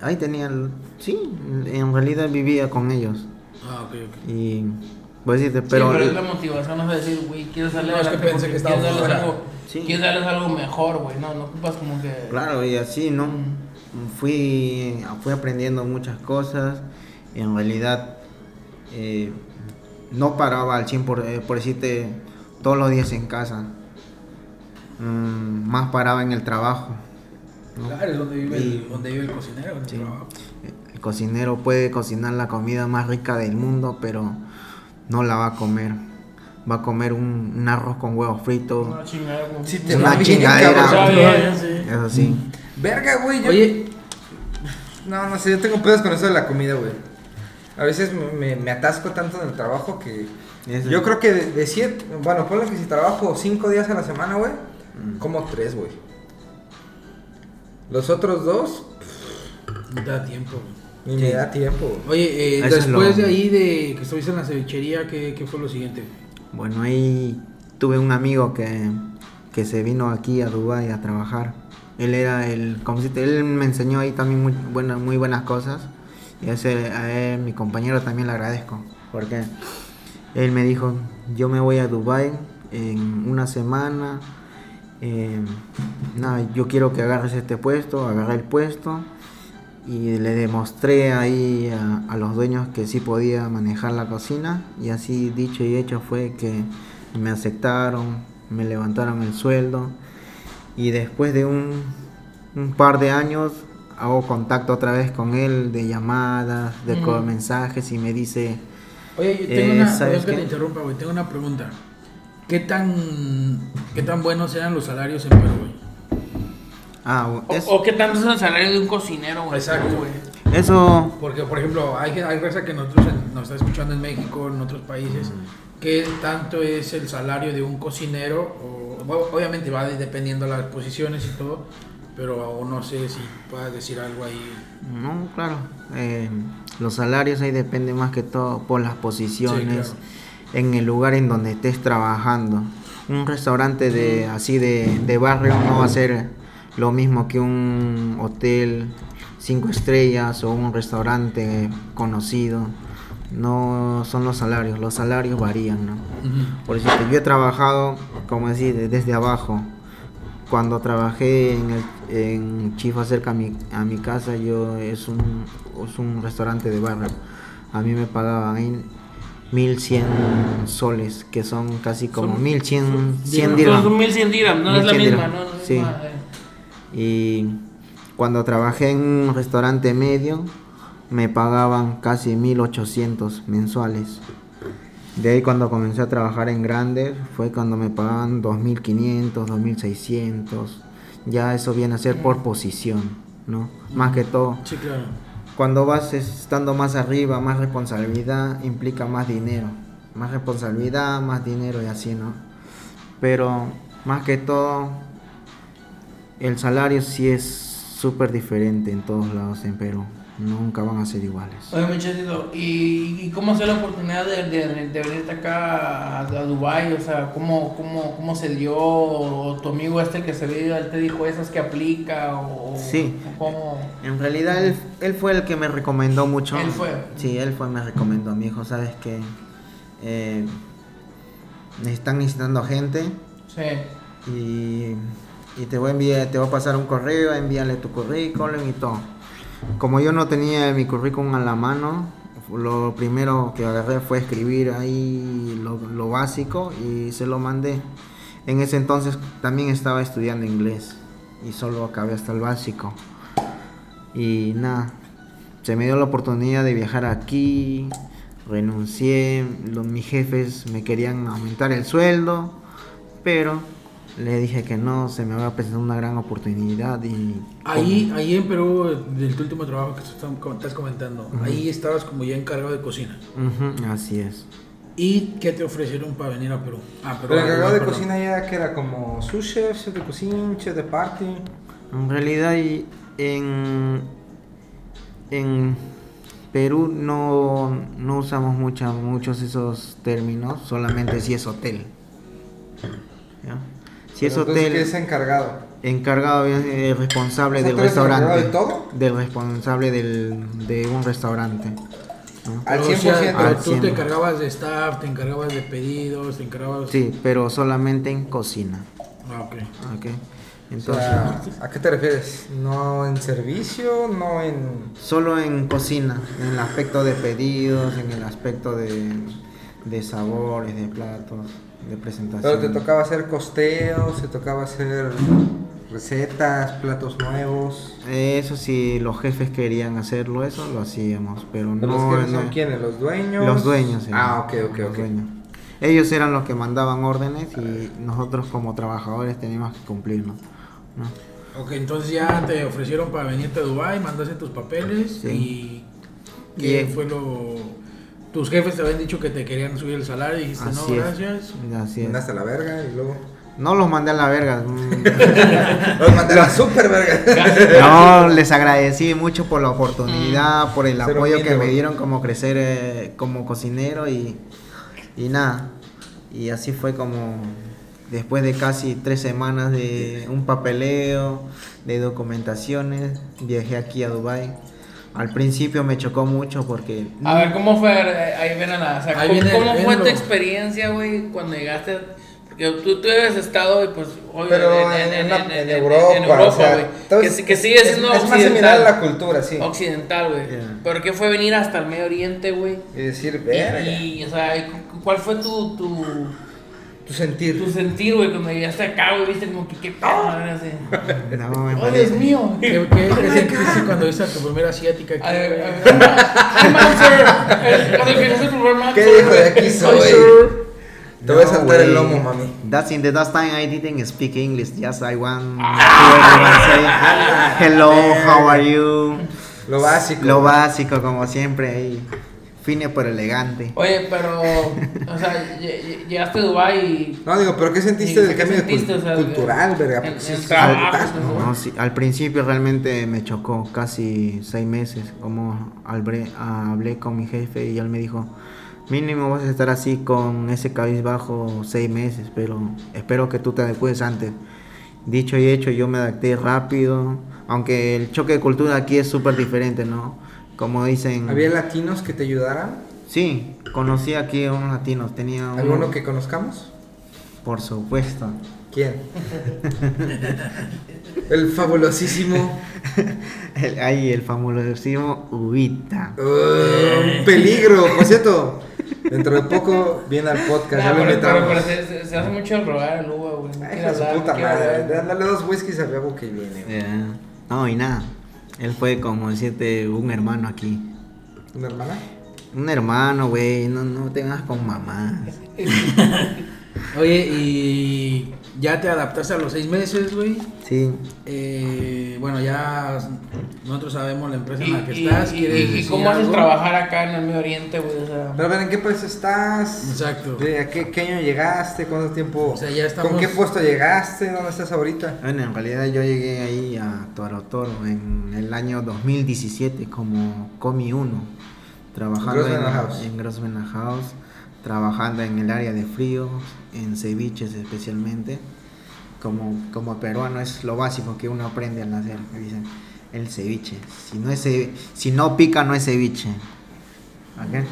Ahí tenía, el- sí, en realidad vivía con ellos Ah, ok, ok. y voy a decirte, Pero, pero, pero es la motivación, no es decir, güey, quiero salir No, es que pensé que estaba quieres darles algo, Sí. quieres darles algo mejor, güey, no, no ocupas como que... claro, y así, ¿no? Fui, fui aprendiendo muchas cosas, en realidad eh, no paraba al 100 por, eh, por decirte todos los días en casa, Mm, más paraba en el trabajo. ¿no? Claro, es donde vive, Y- el, donde vive el cocinero, en el Sí. trabajo. Cocinero puede cocinar la comida más rica del mundo, pero no la va a comer. Va a comer un, un arroz con huevos fritos, Una chingada, güey. Sí, te una bien, chingadera. cabrón. Está bien. Eso sí. Verga, güey. yo- Oye, No, no sé, yo tengo pedos con eso de la comida, güey. A veces me, me- atasco tanto en el trabajo que... Eso. Yo creo que de, de siete... Bueno, ponle que si trabajo cinco días a la semana, güey, Mm. como tres, güey. Los otros dos, da tiempo. Ni me da tiempo. Oye, eh, después lo- de ahí de que estuviste en la cevichería, ¿qué, qué fue lo siguiente? Bueno, ahí tuve un amigo que, que se vino aquí a Dubái a trabajar. Él era el, como si te- él me enseñó ahí también muy, buenas muy buenas cosas. Y a ese, a él, mi compañero también le agradezco. Porque él me dijo, yo me voy a Dubái en una semana. eh, nada, yo quiero que agarres este puesto, agarré el puesto. Y le demostré ahí a, a los dueños que sí podía manejar la cocina. Y así dicho y hecho fue que me aceptaron, me levantaron el sueldo. Y después de un, un par de años hago contacto otra vez con él de llamadas, de mensajes y me dice, Oye, yo tengo Eh, una, ¿sabes perdón que te interrumpa, güey, tengo una pregunta. ¿Qué tan, qué tan buenos eran los salarios en Perú, güey? ah, O, es- o qué tanto es el salario de un cocinero, güey. Exacto. güey. eso Porque, por ejemplo, hay, hay raza que nosotros en- nos está escuchando en México, en otros países, ¿qué tanto es el salario de un cocinero? O, bueno, obviamente va de- dependiendo de las posiciones y todo, pero no sé si puedas decir algo ahí. No, claro. eh, los salarios ahí dependen más que todo por las posiciones, Sí, en el lugar en donde estés trabajando. Un restaurante de así de, de barrio no va a ser lo mismo que un hotel cinco estrellas o un restaurante conocido. No son los salarios, los salarios varían, ¿no? Por eso yo he trabajado, como decir, de- desde abajo. Cuando trabajé en, el, en Chifa cerca a mi, a mi casa, yo es un, es un restaurante de barrio. A mí me pagaban ahí 1100 soles, que son casi como Son- 1100 100 Son- dirham. Son 1100 dirhams, no es la 1100 misma, dirham, ¿no? No es la sí. eh. Y cuando trabajé en un restaurante medio, me pagaban casi 1800 mensuales. De ahí cuando comencé a trabajar en grandes, fue cuando me pagaban 2500, 2600. Ya eso viene a ser por posición, ¿no? Más que todo. Sí, claro. Cuando vas estando más arriba, más responsabilidad implica más dinero. Más responsabilidad, más dinero y así, ¿no? Pero más que todo, el salario sí es súper diferente en todos lados en Perú. Nunca van a ser iguales. Oye, muchachito, ¿y, y cómo se la oportunidad de, de, de venirte acá a, a Dubai? O sea, ¿cómo, cómo, ¿cómo se dio? ¿O tu amigo este que se ve, él te dijo esas que aplica? ¿O, Sí. cómo? En realidad él, él fue el que me recomendó mucho. Él fue. Sí, él fue, me recomendó. Me dijo, ¿sabes qué? Eh, están necesitando gente. Sí. y, y te voy a enviar, te voy a pasar un correo, envíale tu currículum y todo. Como yo no tenía mi currículum a la mano, lo primero que agarré fue escribir ahí lo, lo básico y se lo mandé. En ese entonces también estaba estudiando inglés y solo acabé hasta el básico. Y nada, se me dio la oportunidad de viajar aquí, renuncié, los, mis jefes me querían aumentar el sueldo, pero le dije que no, se me había presentado una gran oportunidad y... Ahí, ahí en Perú, del tu último trabajo que tú estás- comentando, ahí estabas como ya encargado de cocina. Así es. ¿Y qué te ofrecieron para venir a Perú? Ah, Perú, Pero el encargado de perdón. cocina ya que era como sous chef, chef de cocina, chef de party. En realidad y en, en Perú no, no usamos mucha- muchos esos términos, solamente si es hotel. Si es Pero hotel, ¿qué es encargado? encargado el responsable O sea, del ¿tú eres encargado restaurante. de todo? Del responsable del, de un restaurante. ¿no? Al O 100%. sea, Al tú 100. te encargabas de staff, te encargabas de pedidos, te encargabas... Sí, pero solamente en cocina. Ah, ok. ¿ok? O Entonces, sea, ¿A qué te refieres? ¿No en servicio? ¿No en...? Solo en cocina, en el aspecto de pedidos, en el aspecto de, de sabores, de platos, de presentación. Pero te tocaba hacer costeos, te tocaba hacer recetas, platos nuevos. Eso sí, los jefes querían hacerlo, eso lo hacíamos, pero ¿Pero no... ¿Los que son no- quiénes? ¿Los dueños? Los dueños, sí. Ah, ok, ok, Los ok. dueños. Ellos eran los que mandaban órdenes y nosotros como trabajadores teníamos que cumplirnos. ¿no? Ok, entonces ya te ofrecieron para venirte a Dubai, mandaste tus papeles Sí. y ¿qué Y- fue lo tus jefes te habían dicho que te querían subir el salario y dijiste Así no, es. gracias. Así es. Mandaste a la verga y luego... No los mandé a la verga. mm, Los mandé a la super verga. No, les agradecí mucho por la oportunidad, por el apoyo que me dieron como crecer eh, como cocinero y, y nada. Y así fue como después de casi tres semanas de un papeleo, de documentaciones, viajé aquí a Dubai. Al principio me chocó mucho porque A ver, ¿cómo fue? Ahí la. O sea, Ahí ¿cómo, viene- cómo viene fue tu experiencia, güey, cuando llegaste? Porque tú, tú habías estado, pues, obvio, Pero en, en- en Europa, en Europa, o sea, güey. todo que, sigue es- siendo Es más similar a occidental. la cultura, sí. Occidental, güey. Yeah. Pero ¿qué fue venir hasta el Medio Oriente, güey? Y decir, Y, verga. y, o sea, ¿y cu- ¿cuál fue tu, tu, Tu sentir. tu sentir, güey, cuando llegaste acá, güey? Viste como que qué así. no, me ¡Oh, Dios mío! ¿Qué, qué, qué sentiste cuando viste a tu primera asiática aquí? A ver, güey? a ver, I'm sir. Eh, Cuando empezaste tu programa, ¿Qué dijo de aquí soy? Te voy a saltar el lomo, mami. That's in the last time I didn't speak English. Just I want to everyone say hello, how are you? Lo básico. Lo básico, como siempre, ahí. Fine pero elegante. Oye, pero, o sea, lle- lle- llegaste a Dubai y... No, digo, pero ¿qué sentiste ¿Y del cambio de sentiste? cul- O sea, cultural, verga? No, sí, al principio realmente me chocó, casi seis meses, como hablé, hablé con mi jefe y él me dijo, mínimo vas a estar así con ese cabizbajo seis meses, pero espero que tú te adecues antes. Dicho y hecho, yo me adapté rápido, aunque el choque de cultura aquí es súper diferente, ¿no? Como dicen... ¿Había latinos que te ayudaran? Sí, conocí aquí a unos latinos, tenía uno, ¿Alguno que conozcamos? Por supuesto. ¿Quién? el fabulosísimo. El, ahí el famosísimo Ubita. Uh, un peligro, por cierto. Dentro de poco viene al podcast. ya Nah, lo pero, pero, invitamos. pero se, se- se hace mucho el rogar el uva, güey. No Ay, de su puta madre. dos whiskies al bebo que viene. güey. No, y nada. Él fue como decirte un hermano aquí. ¿Una hermana? Un hermano, güey. No, no tengas con mamás. Oye, y ya te adaptaste a los seis meses, güey. Sí. Eh, bueno, ya nosotros sabemos la empresa ¿Y, en la que y- estás. y- ¿quieres y- y decir cómo haces trabajar acá en el Medio Oriente, güey? O sea, Pero a ver, ¿en qué país estás? Exacto. ¿De a qué, qué año llegaste? ¿Cuánto tiempo? O sea, ya estamos- ¿Con qué puesto llegaste? ¿Dónde estás ahorita? Bueno, en realidad yo llegué ahí a Toro Toro en el año 2017 como Comi 1. Trabajando en, House. en Grosvenor House. Trabajando en el área de fríos, en ceviches especialmente. Como, como peruano es lo básico que uno aprende al nacer. que Dicen, el ceviche. Si no, es si no pica, no es ceviche. ¿Ok?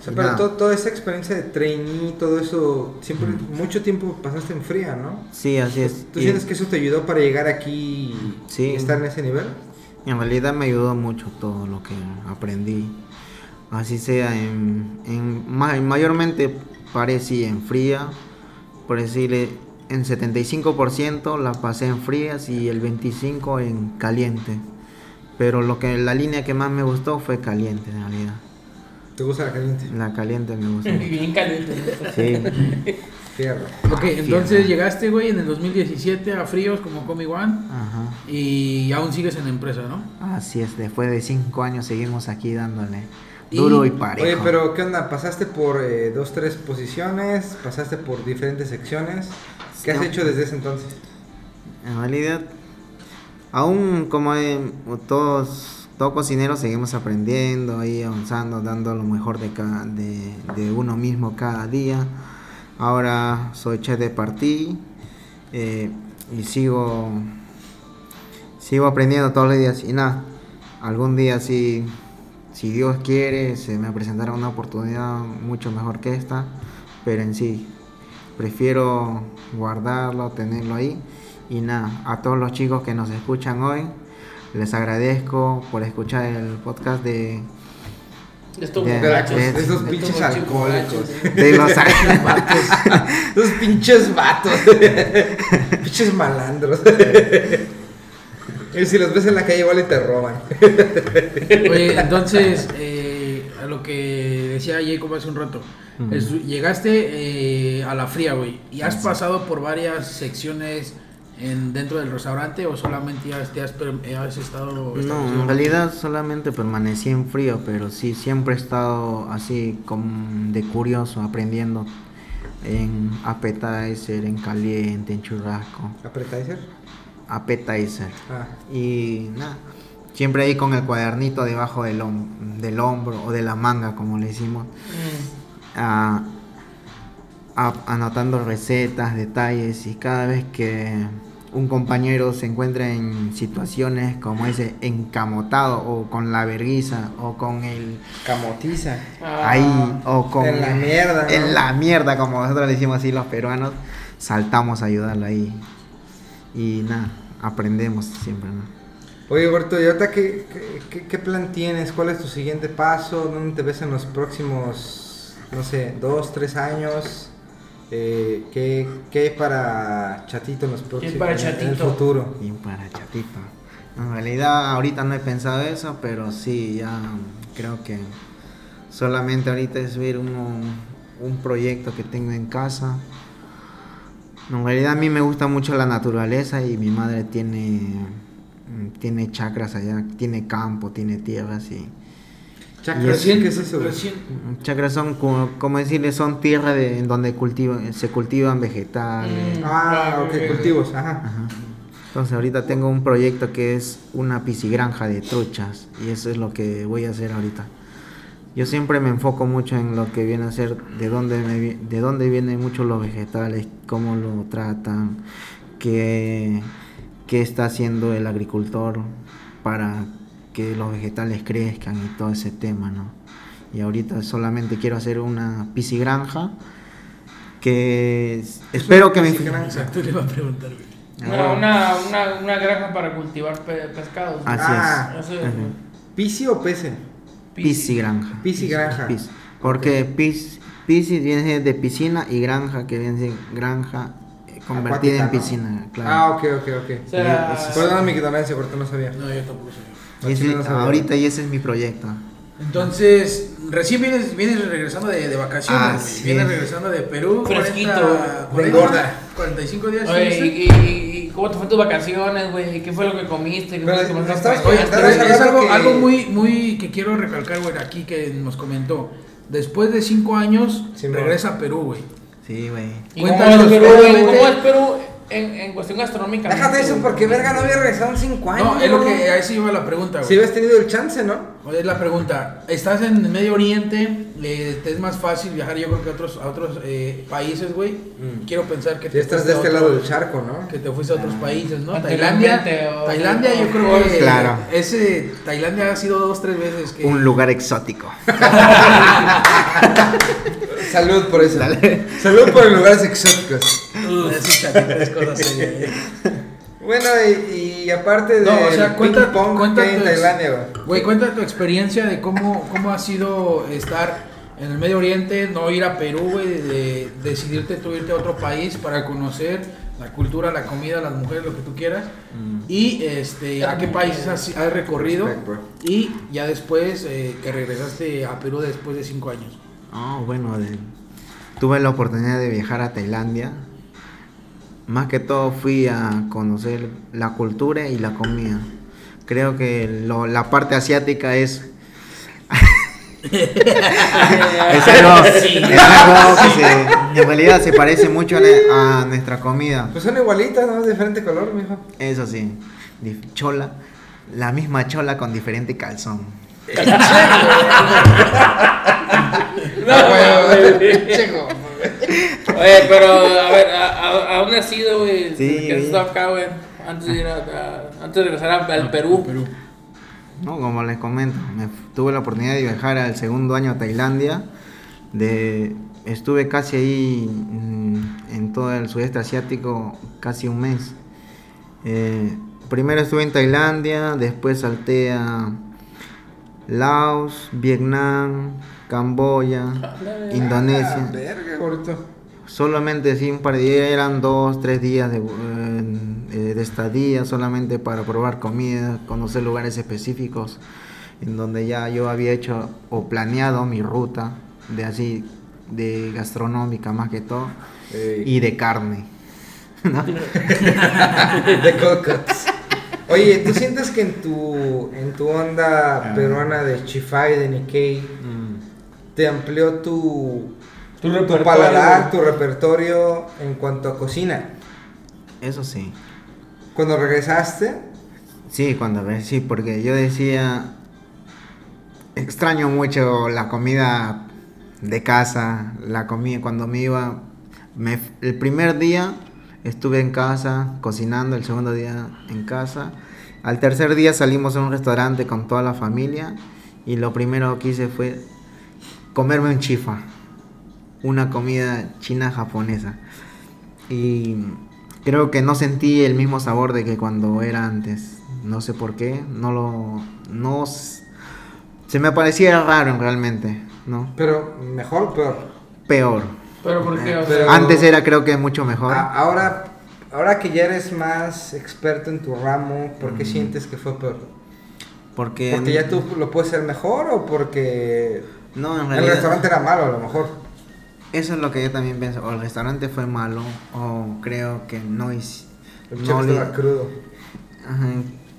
O sea, Y pero nada. to- toda esa experiencia de trainee, todo eso, siempre, mucho tiempo pasaste en fría, ¿no? Sí, así es. ¿Tú Y- sientes que eso te ayudó para llegar aquí y Sí. estar en ese nivel? En realidad me ayudó mucho todo lo que aprendí. Así sea en, en ma- mayormente paré sí en fría, por decirle en 75% la pasé en frías y el 25 en caliente. Pero lo que la línea que más me gustó fue caliente en realidad. ¿Te gusta la caliente? La caliente me gustó. Bien caliente. Sí. Fierro. Ok, entonces llegaste, güey, en el 2017 a Fríos como Comic One Ajá. y aún sigues en la empresa, ¿no? Así es, después de cinco años seguimos aquí dándole duro y parejo. Oye, pero ¿qué onda? ¿Pasaste por eh, dos, tres posiciones? ¿Pasaste por diferentes secciones? ¿Qué has No. hecho desde ese entonces? En realidad, aún como eh, todos, todo cocinero seguimos aprendiendo, ahí avanzando, dando lo mejor de, cada, de, de uno mismo cada día. Ahora soy chef de partí eh, y sigo, sigo aprendiendo todos los días. Y nada, algún día si, si Dios quiere, se me presentará una oportunidad mucho mejor que esta. Pero en sí, prefiero guardarlo, tenerlo ahí. Y nada, a todos los chicos que nos escuchan hoy, les agradezco por escuchar el podcast de, Estos De- borrachos. de- de esos pinches alcohólicos. de los Esos pinches vatos. pinches malandros. y si los ves en la calle igual y te roban. Oye, entonces, eh, a lo que decía Jacob hace un rato, es- llegaste eh, a la fría, güey, y has pasado por varias secciones en, dentro del restaurante o solamente ya te has, eh, has estado... No, en realidad solamente permanecí en frío, pero sí, siempre he estado así como de curioso, aprendiendo en appetizer, en caliente, en churrasco, ¿Appetizer? Appetizer. Ah. Y nada, siempre ahí con el cuadernito debajo del, hom- del hombro o de la manga, como le decimos, Mm. a- a- anotando recetas, detalles y cada vez que un compañero se encuentra en situaciones como ese encamotado o con la verguiza o con el Camotiza. Ah, ahí o con en la mierda, ¿no? en la mierda como nosotros le decimos así los peruanos saltamos a ayudarlo ahí y nada aprendemos siempre ¿no? Oye, Berto, ¿y ahorita qué, qué, qué- qué plan tienes? ¿Cuál es tu siguiente paso? ¿Dónde te ves en los próximos, no sé, dos, tres años? Eh, ¿qué, ¿Qué hay para Chatito en los próximos para en el Chatito? futuro? y para chatito en realidad ahorita no he pensado eso pero sí ya creo que solamente ahorita es ver uno, un proyecto que tengo en casa en realidad a mí me gusta mucho la naturaleza y mi madre tiene tiene chacras allá tiene campo tiene tierras y Chakras, Y es- ¿qué es eso? Chacras son como, como decirle, son tierra de en donde cultivan, se cultivan vegetales. Mm. Ah, Ah, ok, ok. cultivos, ajá. Ajá. Entonces ahorita tengo un proyecto que es una piscigranja de truchas y eso es lo que voy a hacer ahorita. Yo siempre me enfoco mucho en lo que viene a ser de dónde me vi- de dónde vienen muchos los vegetales, cómo lo tratan, qué, qué está haciendo el agricultor para que los vegetales crezcan y todo ese tema, ¿no? Y ahorita solamente quiero hacer una piscigranja que es- espero que me piscigranja? Exacto, le iba a preguntar, güey. Una, una, una, una granja para cultivar pe- pescados. Así Ah, es. Eso es, Ajá. güey. ¿Pisci o pece? Pisci granja. Pisci granja. Pis- Porque pis, pisci viene de piscina y granja que viene de granja eh, convertida en piscina, claro. Ah, ok, ok, ok. O sea, Perdona mi ignorancia, porque no sabía. No, yo tampoco ese- no sabía. ahorita y ese es mi proyecto. Entonces, recién vienes, vienes regresando de, de vacaciones, güey. Así vienes es. regresando de Perú, Fresquito. 40, De engorda. 45 días. Oye, ¿sí? ¿y, y, y cómo te fue tus vacaciones, güey? ¿Qué fue lo que comiste? ¿Qué fue lo que extrañaste? Oye, pero es, algo, hablando que- algo muy, muy que quiero recalcar, güey, aquí que nos comentó. Después de cinco años, Sí, regresa a Perú, güey. Sí, güey. ¿Y cómo Cuéntanos, es Perú, güey? ¿Cómo es Perú en, en cuestión gastronómica? Déjate eso, porque verga no había regresado en 5 años. No, es lo que, a eso iba la pregunta, Si güey. habías tenido el chance, ¿no? Oye, es la pregunta. Estás en el Medio Oriente, te es más fácil viajar yo creo que a otros, a otros eh, países, güey. Mm. Quiero pensar que Ya estás de este lado del charco, ¿no? Que te fuiste a otros países, ¿no? Tailandia. o- Tailandia, yo creo que. Claro. Ese. Tailandia ha sido dos, tres veces que. Un lugar exótico. Salud por eso. Salud por los lugares exóticos. Eh. Bueno, y, y aparte de No, o sea, cuenta, pong cuenta que hay en Tailandia, güey. Güey, cuenta tu experiencia de cómo, cómo ha sido estar en el Medio Oriente, no ir a Perú, güey, de decidirte tú irte a otro país para conocer la cultura, la comida, las mujeres, lo que tú quieras. Y este, a qué países has, has recorrido. Respect. Y ya después eh, que regresaste a Perú después de cinco años. Oh, bueno, de- tuve la oportunidad de viajar a Tailandia. Más que todo fui a conocer la cultura y la comida. Creo que lo- la parte asiática es... es algo, es algo que se- en realidad se parece mucho a, la- a nuestra comida. Pues son igualitas, ¿no? De diferente color, mijo. Eso sí, chola, la misma chola con diferente calzón. No, güey. Oye, pero a ver, ¿a, a, a dónde has ido, güey? Sí, acá, güey. Antes de ir a, a- antes de regresar a- al Perú. No, como les comento, me tuve la oportunidad de viajar al segundo año a Tailandia. De, estuve casi ahí mm, en todo el sudeste asiático casi un mes. Eh, primero estuve en Tailandia, después salté a Laos, Vietnam, Camboya, Ah, Indonesia. verga. Solamente sí, un par de días, eran dos, tres días de, eh, de estadía, solamente para probar comida, conocer lugares específicos, en donde ya yo había hecho o planeado mi ruta de así, de gastronómica más que todo, Ey. y de carne. ¿no? De cocos. Oye, ¿tú sientes que en tu, en tu onda peruana de Chifai, de Nikkei, te amplió tu, Tu paladar, tu repertorio en cuanto a cocina? Eso sí. Cuando regresaste, Sí, cuando sí, porque yo decía, extraño mucho la comida de casa, la comida cuando me iba, me- el primer día estuve en casa cocinando, el segundo día en casa, al tercer día salimos a un restaurante con toda la familia y lo primero que hice fue comerme un chifa, una comida china japonesa. Y creo que no sentí el mismo sabor de que cuando era antes. No sé por qué, no lo no se me parecía raro realmente, ¿no? pero mejor o peor. Peor. Pero porque, o Pero- sea, Antes era creo que mucho mejor. A- ahora, ahora que ya eres más experto en tu ramo, ¿por qué sientes que fue peor? porque ¿Porque ya tú lo puedes hacer mejor o porque no en el realidad restaurante era malo a lo mejor? Eso es lo que yo también pienso, o el restaurante fue malo o creo que no hice El no le- estaba crudo. Ajá,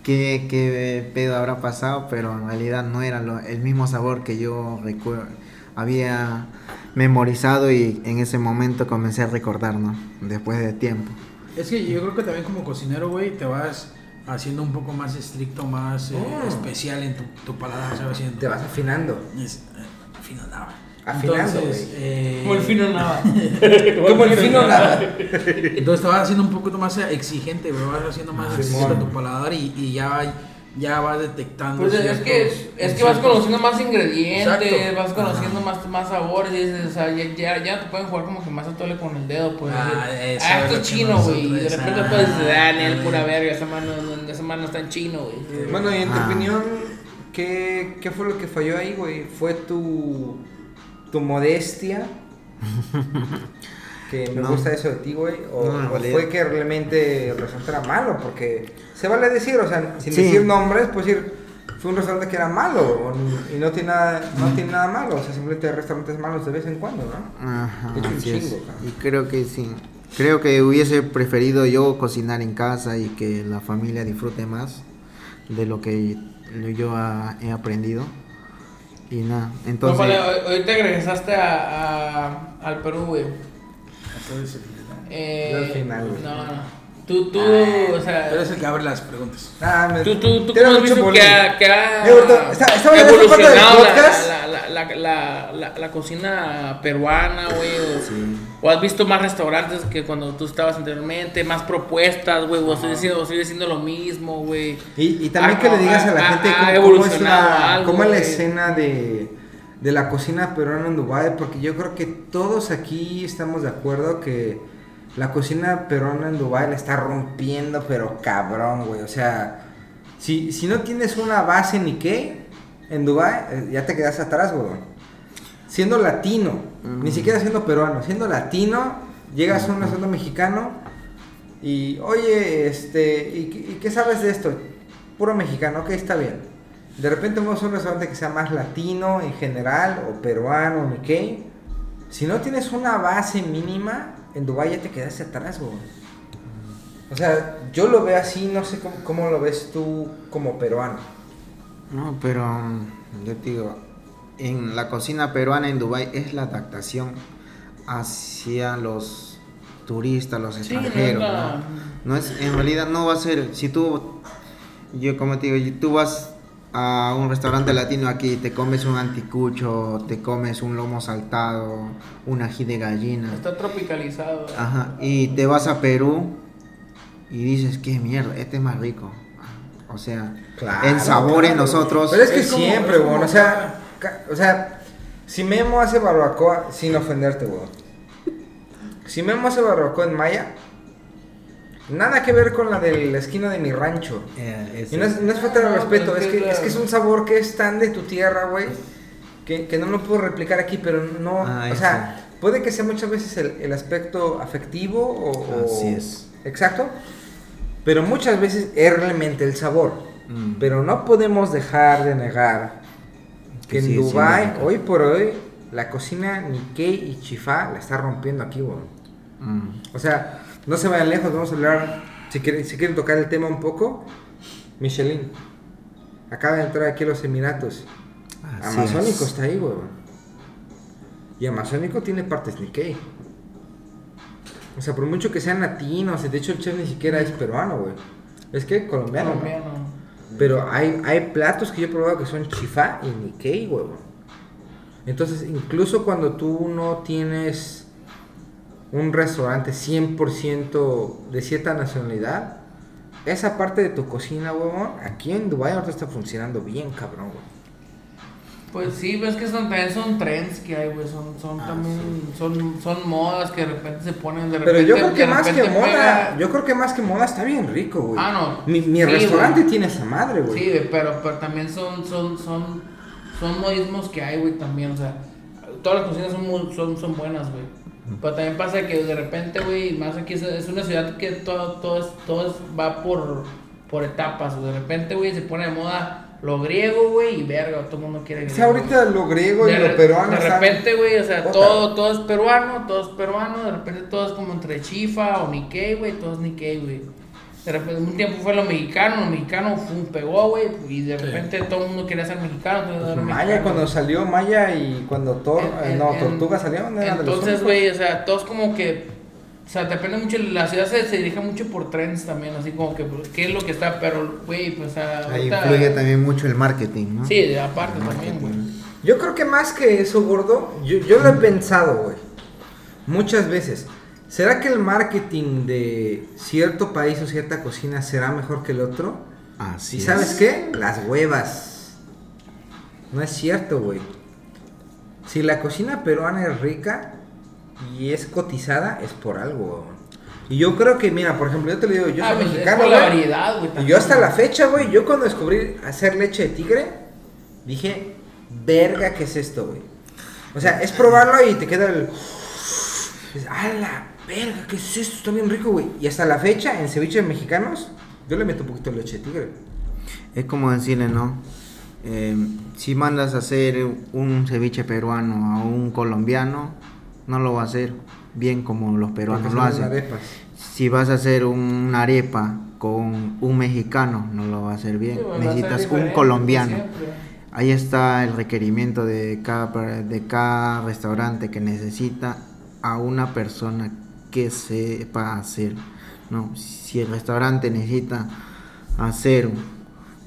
¿Qué, qué pedo habrá pasado, pero en realidad no era lo- el mismo sabor que yo recuerdo, había memorizado y en ese momento comencé a recordar, ¿no? Después de tiempo. Es que yo creo que también como cocinero, güey, te vas haciendo un poco más estricto, más eh, Oh. especial en tu, tu paladar, ¿sabes? Te vas afinando. Es, eh, fino nada. Afinando, Entonces, güey. eh, como el fino nada. Como el fino nada. Entonces te vas haciendo un poquito más exigente, güey. Vas haciendo más Ah, exigente Simón. tu paladar y, y ya, ya vas detectando. Pues es que, es que vas conociendo más ingredientes, Exacto. vas conociendo más, más sabores, y o sea, ya, ya, ya te pueden jugar como que más a tole con el dedo, pues. Ah, decir, eso ah, es esto es chino, güey. Y de repente ah, puedes decir, ah, ah, pura verga, esa mano, no- esa mano está en chino, güey. Bueno, y en tu Ah. opinión, ¿qué, ¿qué fue lo que falló ahí, güey? ¿Fue tu, tu modestia? que me No. gusta eso de ti, güey. ¿O, No, fue que realmente el restaurante era malo? Porque se vale decir, o sea, sin Sí. decir nombres, pues decir, fue un restaurante que era malo o- y no tiene, nada, no tiene nada malo. O sea, simplemente hay restaurantes malos de vez en cuando, ¿no? Ajá, un chingo. Y creo que sí. Creo que hubiese preferido yo cocinar en casa y que la familia disfrute más de lo que yo he aprendido. Y nada, No, entonces... vale, hoy- ahorita regresaste a, a- al Perú, güey. Eh, al final, güey. No, no. Tú, tú, o sea. Tú eres el que abre las preguntas. Ah, me- Tú, tú, tú cómo has mucho visto que ha, que ha evolucionado la, la, la, la, la, la- la cocina peruana, güey? O, Sí. o has visto más restaurantes que cuando tú estabas anteriormente? Más propuestas, güey. O sigue siendo, sigue siendo lo mismo, güey. Y, y también que le digas a la ha- gente cómo, cómo es la, algo, cómo es la escena de, de la cocina peruana en Dubái, porque yo creo que todos aquí estamos de acuerdo que La cocina peruana en Dubái la está rompiendo, pero cabrón, güey. O sea, si, si no tienes una base ni qué en Dubái, eh, ya te quedas atrás, güey. Siendo latino, ni siquiera siendo peruano, siendo latino, llegas a un restaurante mexicano y, oye, este, ¿y, qué- y qué sabes de esto? Puro mexicano, ok, está bien. De repente vamos a un restaurante que sea más latino en general, o peruano, ni qué. Si no tienes una base mínima, en Dubái ya te quedaste atrás, güey. O sea, yo lo veo así, no sé cómo, cómo lo ves tú como peruano. No, pero mm, yo te digo, en la cocina peruana en Dubai es la adaptación hacia los turistas, los extranjeros. ¿no? No es, en realidad no va a ser, si tú, yo como te digo, tú vas a un restaurante latino aquí te comes un anticucho, te comes un lomo saltado, un ají de gallina. Está tropicalizado. Ajá, y te vas a Perú y dices, qué mierda, este es más rico. O sea, Claro, en sabores claro. nosotros... Pero es que Es como- siempre, como- O sea, o sea, si Memo hace barbacoa, sin ofenderte, güey. Si Memo hace barbacoa en Maya, nada que ver con la de la esquina de mi rancho. Eh, Y no es, no es falta de No, respeto, es que, es que es un sabor que es tan de tu tierra, güey, que, que no lo puedo replicar aquí, pero no, Ah, o sea, puede que sea muchas veces el, el aspecto afectivo o, o- Así es. Exacto, pero muchas veces es realmente el sabor. Mm. Pero no podemos dejar de negar que Que en Dubai hoy por hoy la cocina Nikkei y Chifa la está rompiendo aquí, güey. Mm. O sea, no se vayan lejos, vamos a hablar, si quieren, si quieren tocar el tema un poco, Michelin. Acaba de entrar aquí a los Emiratos. Así Amazónico es. está ahí, güey. Y Amazónico tiene partes Nikkei. O sea, por mucho que sean latinos, de hecho el chef ni siquiera es peruano, güey. Es que colombiano. ¿no? Colombiano. Pero hay, hay platos que yo he probado que son chifá y Nikkei, güey. Entonces, incluso cuando tú no tienes un restaurante 100% de cierta nacionalidad, esa parte de tu cocina, huevón, aquí en Dubái ahorita está funcionando bien, cabrón, güey. Pues sí, ves que son, también son trends que hay, güey. Son, son también, son, son modas que de repente se ponen de Pero repente. yo creo que más que moda, pega- yo creo que más que moda está bien rico, güey. Ah, no. Mi, mi Sí, restaurante güey. tiene esa madre, güey. Sí, pero, pero también son, son, son, son modismos que hay, güey, también, o sea, todas las cocinas son, muy- son, son buenas, güey. Pero también pasa que de repente, güey, más aquí es, una ciudad que todo, todo, es, todo es- va por, por etapas. De repente, güey, se pone de moda lo griego, güey, y verga, todo el mundo quiere O griego. sea, ahorita lo griego y de, lo peruano de repente, güey, o sea, todo, todo es peruano, todo es peruano, de repente todo es como entre chifa o Nikkei, güey, todo es Nikkei, güey. De repente, un tiempo fue lo mexicano, lo mexicano fue un pegó, güey, y de Sí. repente todo el mundo quería ser mexicano. entonces era Maya mexicano, cuando salió Maya y cuando En- en- no, en- Tortuga salió, ¿no? Los Entonces, güey, o sea, todos como que. O sea, depende mucho. La ciudad se, se dirige mucho por trends también, así como que. pues, ¿Qué es lo que está? Pero, güey, pues. o sea, Ahí ahorita- influye también mucho el marketing, ¿no? Sí, aparte también, güey. Yo creo que más que eso, gordo, yo, yo lo he pensado, güey. Muchas veces. ¿Será que el marketing de cierto país o cierta cocina será mejor que el otro? Así ¿Y es. sabes qué? Las huevas. No es cierto, güey. Si la cocina peruana es rica y es cotizada, es por algo. Y yo creo que, mira, por ejemplo, yo te lo digo, yo Ah, soy pues, es mexicano, por la güey. variedad, güey. Y yo hasta la fecha, güey, yo cuando descubrí hacer leche de tigre, dije, verga, ¿qué es esto, güey? O sea, es probarlo y te queda el... la verga, ¿qué es esto? Está bien rico, güey. Y hasta la fecha, en ceviches mexicanos, yo le meto un poquito de leche de tigre. Es como decirle, ¿no? Eh, si mandas a hacer un ceviche peruano a un colombiano, no lo va a hacer bien como los peruanos lo hacen. arepas. Si vas a hacer una arepa con un mexicano, no lo va a hacer bien. Sí, Necesitas un colombiano. Ahí está el requerimiento de cada, de cada restaurante que necesita a una persona que sepa hacer. ¿no? Si el restaurante necesita hacer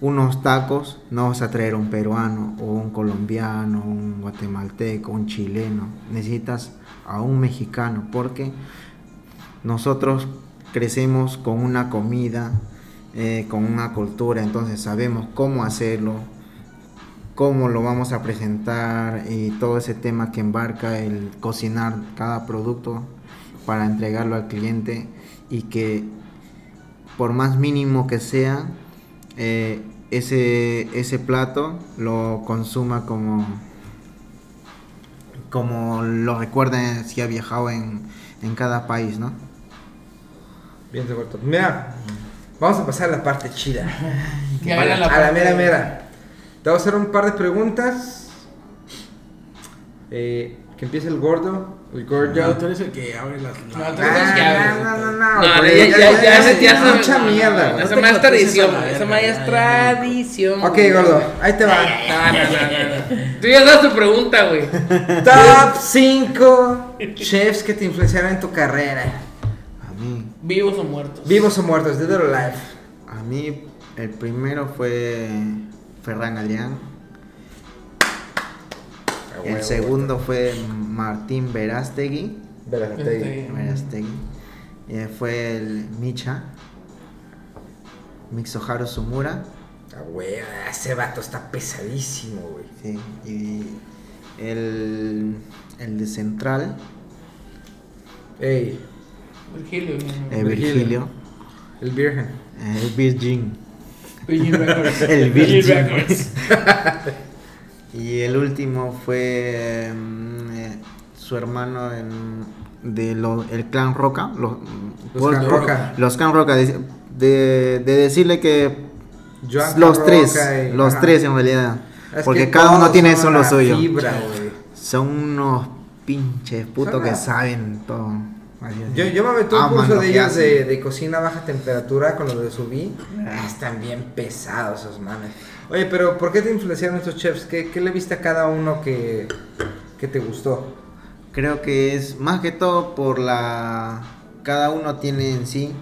unos tacos, no vas a traer un peruano o un colombiano, un guatemalteco, un chileno. Necesitas a un mexicano porque nosotros crecemos con una comida, eh, con una cultura, entonces sabemos cómo hacerlo, cómo lo vamos a presentar y todo ese tema que embarca el cocinar cada producto para entregarlo al cliente y que por más mínimo que sea, eh, ese, ese plato lo consuma como, como lo recuerda si ha viajado en, en cada país, ¿no? Bien, Roberto. Mira, vamos a pasar a la parte chida. A la, a la mera mera. Te voy a hacer un par de preguntas. Eh, que empiece el gordo. El gordo. Ya, tú eres el que abre las. No. Ah, no, no, no, No, no. no, ya, ya, ya, ese ya es se- mucha mierda. güey. Esa más es tradición, esa más es tradición. Ok, gordo, ahí te va. No, no, no, no, no. Tú ya sabes tu pregunta, güey. Top 5 chefs que te influenciaron en tu carrera. A mí, ¿Vivos o muertos? Vivos o muertos, dead or alive. a mí el primero fue Ferran Adrián. El segundo fue Martín Verástegui. Este, Verástegui. Eh, fue el Micha. Mixoharu Sumura. Ah, güey, ese vato está pesadísimo, güey. Sí. Y el, el de Central, Ey, Virgilio. eh, Virgilio. Virgilio. el Virgen. eh, el Virgin. Virgin Records. El Virgin Virgin. Records. Y el último fue mm, eh, su hermano en, de lo- el clan Roca. Los, Los Clan Roca. Los clan Roca. De, de- de decirle que Joan los tres, y- los ajá. tres en realidad. Es porque que cada uno tiene son lo suyo. Fibra. Son unos pinches putos que saben todo. Yo, yo me aventé un Aman curso lo de ellos de, de cocina a baja temperatura con lo de subí. Ah, están bien pesados esos manes. Oye, pero ¿por qué te influenciaron estos chefs? ¿Qué, qué le viste a cada uno que, que te gustó? Creo que es más que todo por la... Cada uno tiene en sí,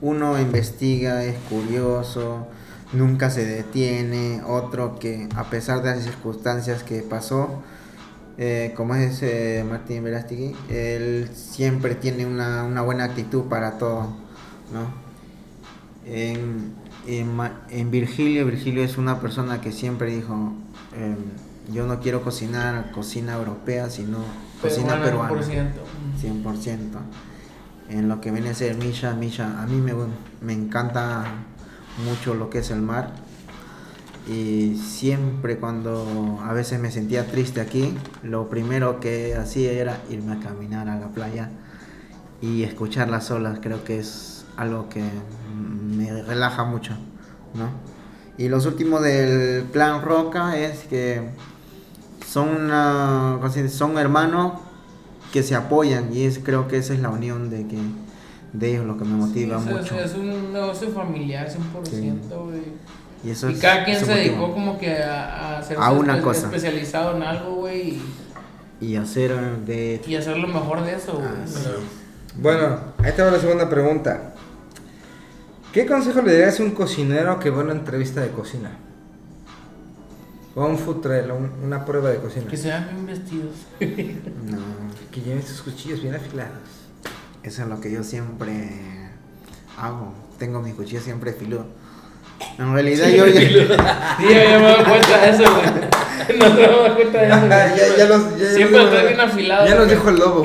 uno investiga, es curioso, nunca se detiene, otro que a pesar de las circunstancias que pasó, eh, como es eh, Martín Verástegui, él siempre tiene una, una buena actitud para todo, ¿no? En, Virgilio, Virgilio es una persona que siempre dijo, em, yo no quiero cocinar cocina europea, sino cocina peruana. 100%. 100%. En lo que viene a ser Misha, Misha, a mí me, me encanta mucho lo que es el mar. Y siempre cuando a veces me sentía triste aquí, lo primero que hacía era irme a caminar a la playa y escuchar las olas. Creo que es algo que me relaja mucho, ¿no? Y los últimos del clan Roca es que son, son hermanos que se apoyan y es creo que esa es la unión de que de ellos lo que me motiva Sí, es- mucho Es, un negocio familiar 100%, güey. y eso Y es- cada quien se motiva. dedicó como que a, a ser A una cosa. especializado en algo, güey, y, y hacer de y hacer lo mejor de eso, güey. Así Bueno, ahí va la segunda pregunta. ¿Qué consejo le darías a un cocinero que va a una entrevista de cocina? O a un food trail, a un- una prueba de cocina. Que se vean bien vestidos. no Que lleven sus cuchillos bien afilados. eso es lo que yo siempre hago tengo mis cuchillos siempre filudos en realidad yo ya- Sí, ya me he dado cuenta de eso, güey. No te he dado cuenta de eso. güey. ya, ya los, ya, Siempre los- bien afilado. Ya nos dijo el lobo.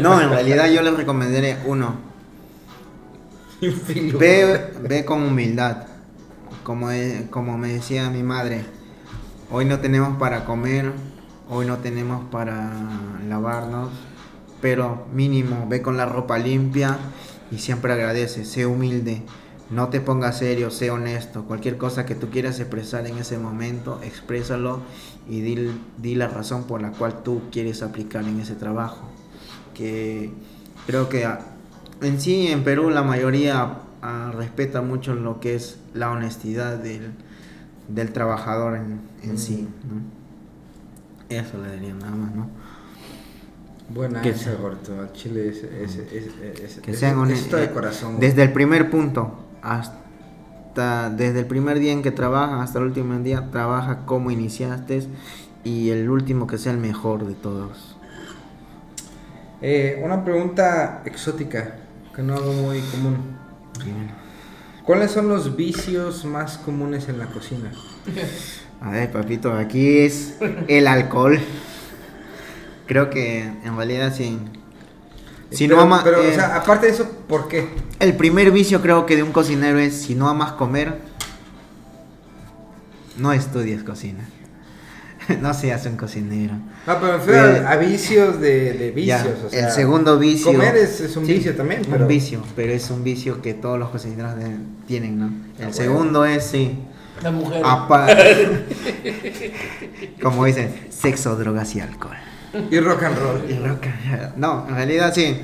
no en realidad yo les recomendaré uno. Ve, ve con humildad. Como, como me decía mi madre, hoy no tenemos para comer, hoy no tenemos para lavarnos, pero mínimo ve con la ropa limpia y siempre agradece, sé humilde, no te pongas serio, sé honesto, cualquier cosa que tú quieras expresar en ese momento, exprésalo y di, di la razón por la cual tú quieres aplicar en ese trabajo. Que creo que en sí en Perú la mayoría ah, respeta mucho lo que es la honestidad del, del trabajador en, en sí. ¿no? Eso le diría nada más, ¿no? Buena Que esa. Al chile es, es, es, es- Que sean es honestos. esto de corazón. güey. Desde el primer punto hasta desde el primer día en que trabaja hasta el último día, trabaja como iniciaste y el último que sea el mejor de todos. Eh, una pregunta exótica que no hago muy común. ¿Cuáles son los vicios más comunes en la cocina? A ver, papito, aquí es el alcohol. Creo que en realidad sí. Si pero, no ama, pero, eh, o sea, aparte de eso, ¿por qué? el primer vicio creo que de un cocinero es si no amas comer, no estudies cocina. no seas un cocinero. Ah, pero me refiero Eh, a, a vicios de, de vicios. Ya, o sea, el segundo vicio. Comer es, es un Sí, vicio también, Un pero. vicio, pero es un vicio que todos los cocineros de- tienen, ¿no? El Ah, segundo es, sí. La mujer. apa- como dicen, sexo, drogas y alcohol. Y rock and roll. Y rock and- No, en realidad sí.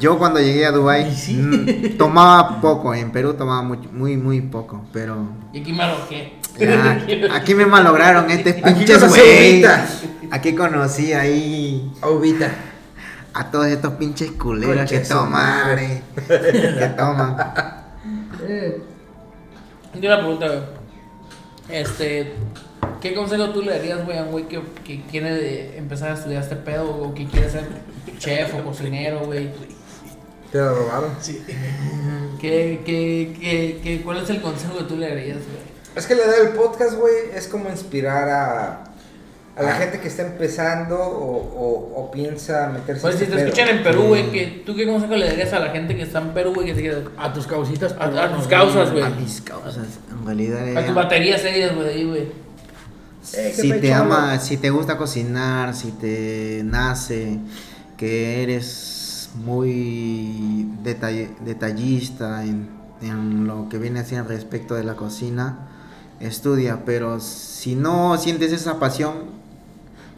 Yo cuando llegué a Dubai mm, tomaba poco, en Perú tomaba muy, muy, muy poco, pero Y aquí me alojé. Ya, aquí me malograron este pinches güey. Aquí conocí ahí Ovita. a todos estos pinches culeros Concha que toman, madre. que toman. Tengo una pregunta, güey. Este, ¿qué consejo tú le darías, güey, a un güey que, que quiere de- empezar a estudiar este pedo o que quiere ser chef o cocinero, güey? Te lo robaron. ¿Qué, qué, qué, qué, ¿Cuál es el consejo que tú le darías, güey? Es que la idea del podcast, güey, es como inspirar a, a Ah. la gente que está empezando o, o, o piensa meterse Pues en si este te pedo. escuchan en Perú, güey, que, ¿tú qué consejo le darías a la gente que está en Perú, güey, que te quiere... A tus causitas. A- a peruanos, tus causas, güey. A mis causas, en realidad A tus baterías serias, güey, ahí, güey. Eh, qué si te ama, si te gusta cocinar, si te nace, que eres muy detall- detallista en, en lo que viene haciendo respecto de la cocina, estudia, pero si no sientes esa pasión,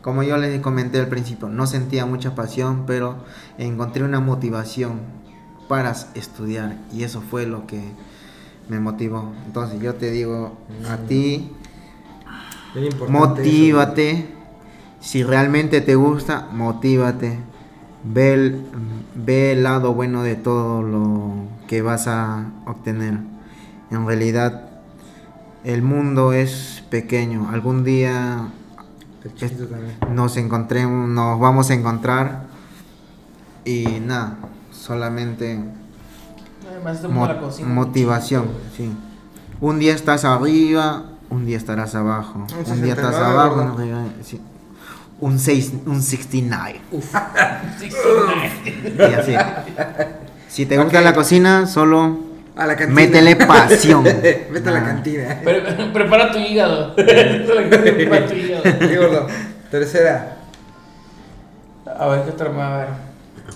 como yo les comenté al principio, no sentía mucha pasión, pero encontré una motivación para estudiar y eso fue lo que me motivó. Entonces yo te digo a ti, Motívate. Si realmente te gusta, motívate. Ve el, ve el lado bueno de todo lo que vas a obtener. En realidad, el mundo es pequeño. Algún día nos encontremos, nos vamos a encontrar. Y nada, solamente mo- motivación. Sí. Un día estás arriba, un día estarás abajo. Un Un, día estás 69, abajo, un día- sí. un, seis, un 69. Sí, sí, Y así. Si te gusta la cocina, solo A la cantina. métele pasión. Vete a la cantina. Pre- prepara tu hígado. prepara tu hígado. Gordo. Tercera. A ver, ¿qué otra más? A ver.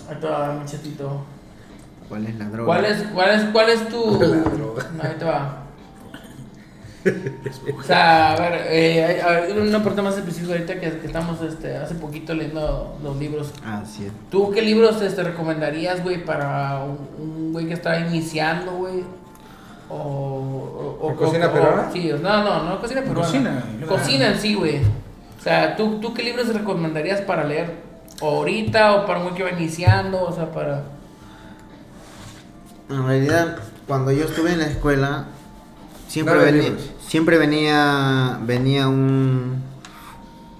Ahí te va, mi chatito. ¿Cuál es la droga? ¿Cuál es, cuál es, cuál es tu. La droga. No, ahí te va. O sea, a ver, eh, a ver, una pregunta más específica ahorita que, que estamos este, hace poquito leyendo los libros. Ah, sí. ¿Tú qué libros este, recomendarías, güey, para un- güey que está iniciando, güey? O, o, o- ¿De cocina o- peruana? Sí, no, no, no cocina peruana. Cocina, Cocina en sí, güey. O sea, ¿tú, ¿tú qué libros recomendarías para leer? ¿O ahorita o para un güey que va iniciando? O sea, para... En realidad, cuando yo estuve en la escuela, siempre venía, siempre venía, venía un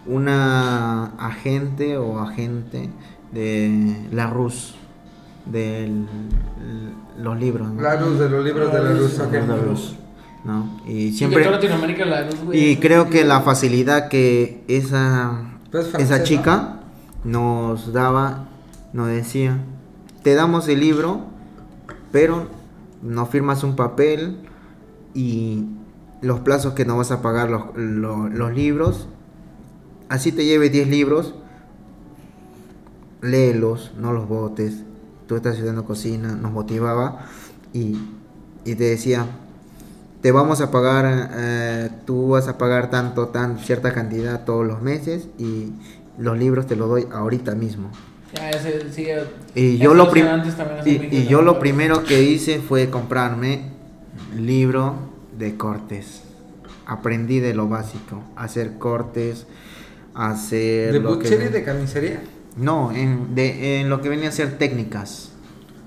una agente o agente de la RUS, de los libros. ¿no? La luz de los libros de la ok. De la RUS, ¿no? Y Y siempre Latinoamérica la güey. y creo que la facilidad que esa Pues francés, esa chica nos daba, nos decía, te damos el libro, pero no firmas un papel y los plazos que no vas a pagar los, lo- los libros, así te lleve 10 libros, léelos, no los botes, tú estás estudiando cocina, nos motivaba y, y te decía, te vamos a pagar, eh, tú vas a pagar tanto, tan cierta cantidad todos los meses y los libros te los doy ahorita mismo. Ya, ese, sí, Y yo lo, y, y yo lo primero que hice fue comprarme libro de cortes. Aprendí de lo básico, hacer cortes, hacer ¿De lo que de carnicería? no, en, de, en lo que venía a ser técnicas.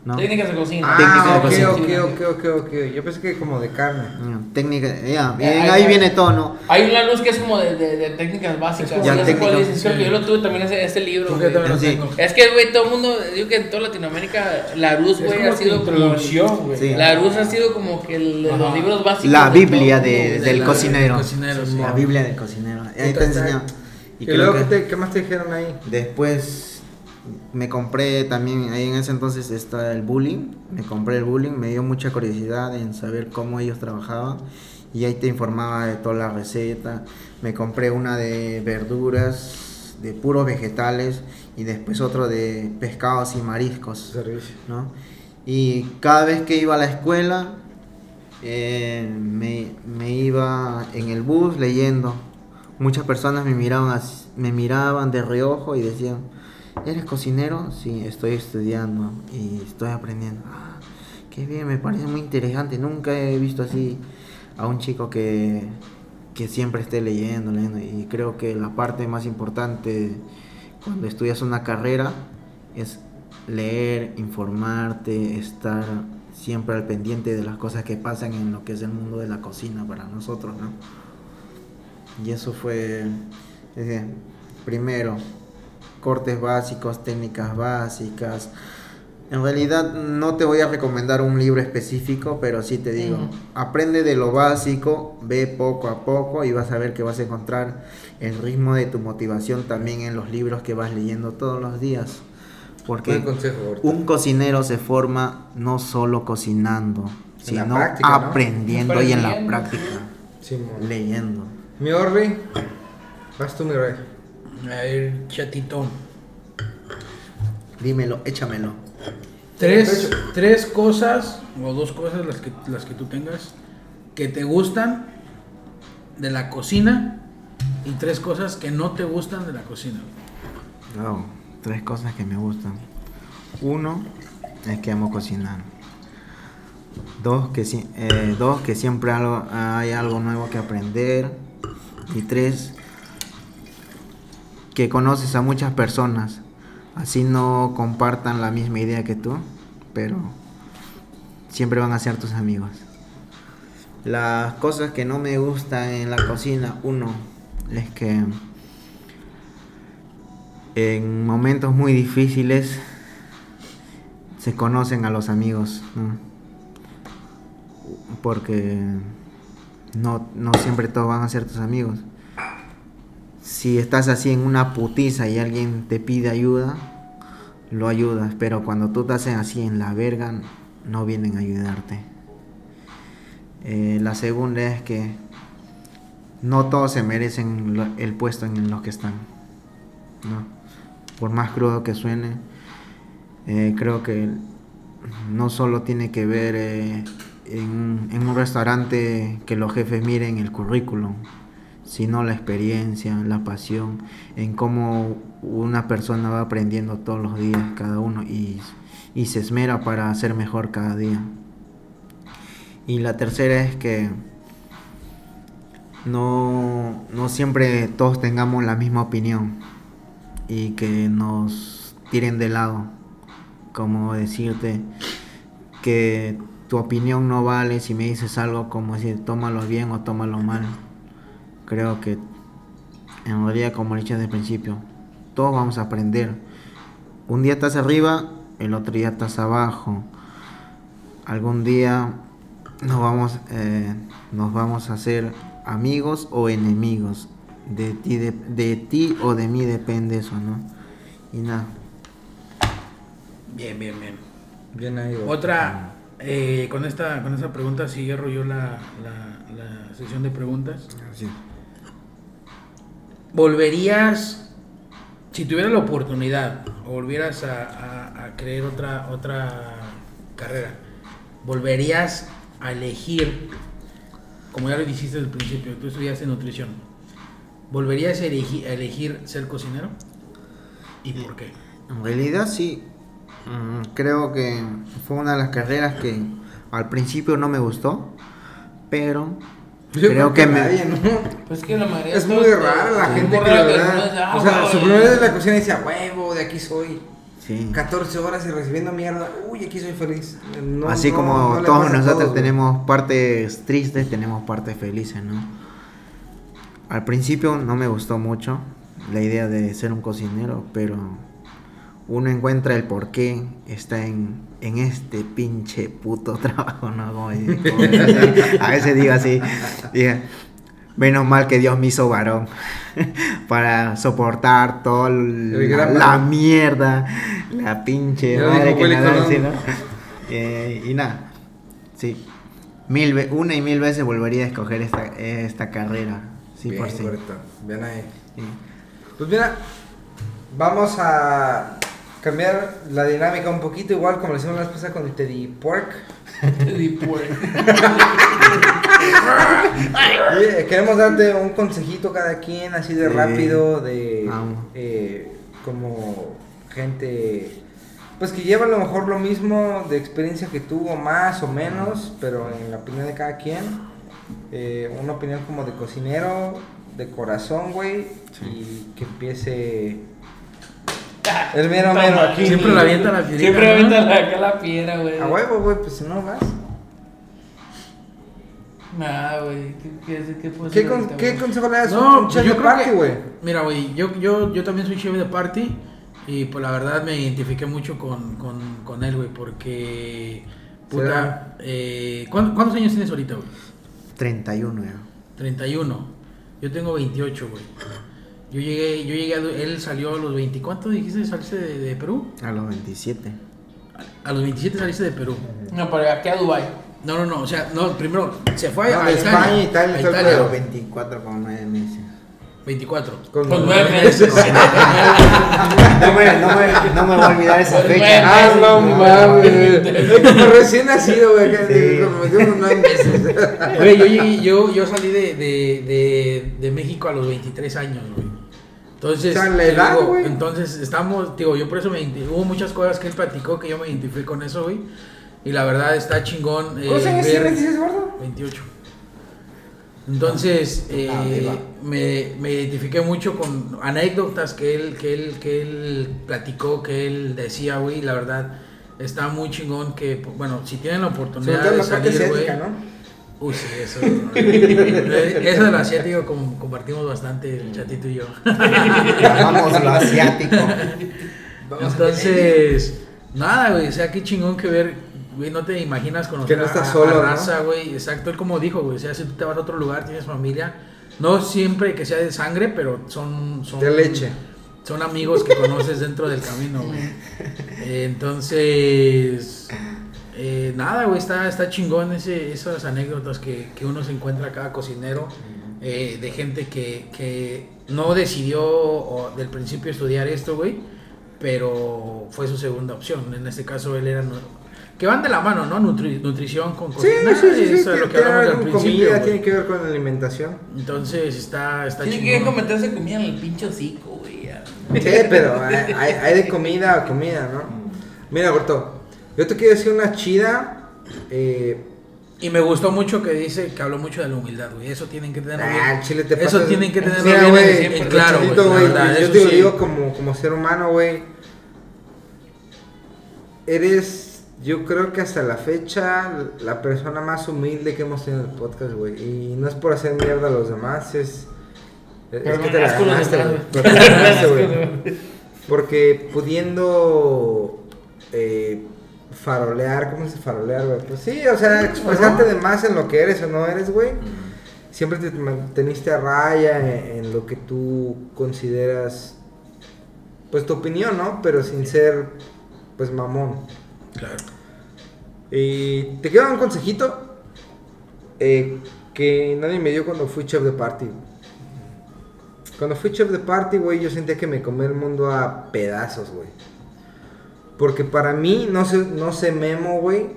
¿No? Técnicas de cocina. Ah, ok, cocina. ok, ok, ok, ok. Yo pensé que como de carne. Técnica, ya, Eh, ahí viene todo, ¿no? Hay una luz que es como de, de, de técnicas básicas. Ya, yo lo tuve también ese, ese libro. Porque güey. también lo Sí. tengo. Es que, güey, todo el mundo, digo que en toda Latinoamérica, la luz, güey, ha sido güey. Sí. La luz ha sido como que el- de los libros básicos. La de Biblia todo, de- güey, del cocinero. cocinero, sí. La Biblia del cocinero. Ahí te Está- enseña. ¿Y, luego que ¿qué, te- qué más te dijeron ahí? después me compré también, ahí en ese entonces está el bullying, me compré el bullying, me dio mucha curiosidad en saber cómo ellos trabajaban y ahí te informaba de toda la receta. Me compré una de verduras, de puros vegetales y después otro de pescados y mariscos. ¿no? Y cada vez que iba a la escuela, eh, me, me iba en el bus leyendo. Muchas personas me miraban, me miraban de reojo y decían, ¿eres cocinero? Sí, estoy estudiando y estoy aprendiendo. "Ah, qué bien, me parece muy interesante. Nunca he visto así a un chico que, que siempre esté leyendo, leyendo. Y creo que la parte más importante cuando estudias una carrera es leer, informarte, estar siempre al pendiente de las cosas que pasan en lo que es el mundo de la cocina para nosotros, ¿no? Y eso fue, eh, primero, cortes básicos, técnicas básicas. En realidad no te voy a recomendar un libro específico, pero sí te digo, aprende de lo básico, ve poco a poco y vas a ver que vas a encontrar el ritmo de tu motivación también en los libros que vas leyendo todos los días. Porque consejo, un cocinero se forma no solo cocinando, En sino práctica, ¿no? aprendiendo y en la práctica, Simón. leyendo. Mi Orly, vas tú, mi rey. A ver, chatito. Dímelo, échamelo. Tres, tres cosas o dos cosas las que, las que tú tengas que te gustan de la cocina y tres cosas que no te gustan de la cocina. No, tres cosas que me gustan. Uno es que amo cocinar. Dos que, si- eh, dos, que siempre algo, hay algo nuevo que aprender. Y tres, que conoces a muchas personas. Así no compartan la misma idea que tú, pero siempre van a ser tus amigos. Las cosas que no me gustan en la cocina, uno, es que en momentos muy difíciles se conocen a los amigos. Porque no, no siempre todos van a ser tus amigos. Si estás así en una putiza y alguien te pide ayuda, lo ayudas, pero cuando tú estás así en la verga, no vienen a ayudarte. Eh, la segunda es que no todos se merecen el puesto en los que están. ¿no? Por más crudo que suene, eh, creo que no solo tiene que ver eh, en, en un restaurante que los jefes miren el currículum, sino la experiencia, la pasión, en cómo una persona va aprendiendo todos los días, cada uno, y, y se esmera para ser mejor cada día. Y la tercera es que no, no siempre todos tengamos la misma opinión y que nos tiren de lado, como decirte que tu opinión no vale si me dices algo como decir tómalo bien o tómalo mal. Creo que en realidad como le dije desde el principio, todos vamos a aprender. Un día estás arriba, el otro día estás abajo. Algún día nos vamos, eh, nos vamos a hacer amigos o enemigos. De ti, de, de ti o de mí depende eso, ¿no? Y nada. Bien, bien, bien. Bien ahí. Otra, eh, con esta con esta pregunta cierro yo la, la, la sesión de preguntas. Sí. ¿Volverías, si tuvieras la oportunidad, o volvieras a, a, creer otra, otra carrera, ¿volverías a elegir, como ya lo dijiste desde principio, tú estudiaste nutrición, ¿volverías a elegir, a elegir ser cocinero? ¿Y por qué? En realidad sí. Mm, Creo que fue una de las carreras que al principio no me gustó, pero Yo creo que me... nadie, ¿no? Pues que la mayoría Es de muy rara la gente que de que verdad. no es, ah, O sea, güey. su primera vez en la cocina decía, huevo, de aquí soy. Sí. 14 horas y recibiendo mierda. Uy, aquí soy feliz. No, Así no, como no todos nosotros todos, güey. tenemos partes tristes, tenemos partes felices, ¿no? Al principio no me gustó mucho la idea de ser un cocinero, pero uno encuentra el por qué está en, en este pinche puto trabajo, ¿no? Como como a veces digo así, diga, Menos mal que Dios me hizo varón para soportar toda la, mierda, la pinche madre que ¿no? Eh, y nada, sí, mil una y mil veces volvería a escoger esta, esta carrera, sí Bien, por sí. correcto. Bien ahí. Sí. Pues mira, vamos a cambiar la dinámica un poquito, igual como lo hicimos la vez pasada con el Teddy Pork. Y pues, Y, eh, queremos darte un consejito cada quien, así de rápido, de Vamos. eh, como gente, pues que lleva a lo mejor lo mismo de experiencia que tú, o más o menos, pero en la opinión de cada quien. Eh, una opinión como de cocinero, de corazón, güey, y que empiece el mero mero aquí. Siempre la avienta la piedrita, Siempre ¿no? avienta la, acá la piedra, güey. A huevo, güey, pues si no vas. Nah, güey. ¿Qué, qué, qué, puedo ¿Qué, con- ahorita, qué güey? consejo le das a No, un pues chef yo de creo party, que- güey? Mira, güey, yo, yo, yo también soy chef de party y pues la verdad me identifiqué mucho con, con, con él, güey, porque... Puta, eh, ¿cuán- ¿cuántos años tienes ahorita, güey? 31 ya. 31. Yo tengo 28, güey. Yo llegué, yo llegué a, él salió a los 20, ¿cuánto dijiste saliste de, de Perú? A los 27. A los 27 saliste de Perú. No, pero aquí a Dubai. No, no, no, o sea, no, primero se fue No, a Italia. España, Italia, a el A Italia, los pedo. 24 con 9 meses. 24. Con Con nueve meses. No me, no me, no me voy a olvidar esa Con fecha. Ah, no mames. Es como recién nacido, güey. Sí. Unos nueve meses. Güey, yo, llegué- yo, yo salí de, de, de, de México a los 23 años, güey. Entonces, O sea, la te edad, digo, entonces estamos, digo, yo por eso me hubo muchas cosas que él platicó que yo me identifiqué con eso, güey. Y la verdad está chingón. eh, ¿Cuántos años tienes, dices, gordo? 28. Entonces, eh, Ah, viva. me, me identifiqué mucho con anécdotas que él, que él, que él platicó, que él decía, güey, la verdad, está muy chingón que, bueno, si tienen la oportunidad de salir, güey. Uy, sí, eso. eso del asiático com- compartimos bastante, el chatito y yo. Llamamos lo asiático. Entonces, nada, güey, o sea, qué chingón que ver, güey, no te imaginas conocer Que no estás a, solo, a ¿no? raza, güey, exacto, él como dijo, güey, o sea, si tú te vas a otro lugar, tienes familia, no siempre que sea de sangre, pero son... son De leche. Son amigos que conoces dentro del camino, güey. Entonces, eh, nada, güey, está, está chingón ese, esas anécdotas que, que uno se encuentra cada cocinero, eh, de gente que, que no decidió o, del principio estudiar esto, güey, pero fue su segunda opción. En este caso, él era... Que van de la mano, ¿no? Nutri- nutrición con Sí, cocina. sí, sí, sí. eso es lo que ver hablamos al principio. comida, tiene que ver con alimentación. Entonces, está, está Tiene chingón. que cometerse comida en el pinche hocico, güey. ya. Sí, pero hay, hay- hay de comida a comida, ¿no? Mira, Gorto, yo te quiero decir una chida. Eh, Y me gustó mucho que dice que habló mucho de la humildad, güey. Eso tienen que tenerlo ah, chile te Eso tienen que tenerlo Mira, bien güey, en- en el claro, chilito, güey, la güey, verdad, Yo te lo sí. digo como, como ser humano, güey. Eres, yo creo que hasta la fecha, la persona más humilde que hemos tenido en el podcast, güey. Y no es por hacer mierda a los demás, es. Es Pero que no te la ganaste, güey. güey. Pero te la ganaste, güey. Porque pudiendo eh, farolear, ¿cómo se farolear, güey? Pues sí, o sea, expresarte de más en lo que eres o no eres, güey. Siempre te manteniste a raya en, en lo que tú consideras, pues tu opinión, ¿no? Pero sin ser, pues mamón. Claro. Y te quiero dar un consejito eh, que nadie me dio cuando fui chef de party. Cuando fui chef de party, güey, yo sentía que me comía el mundo a pedazos, güey. Porque para mí, no sé, no sé memo, güey.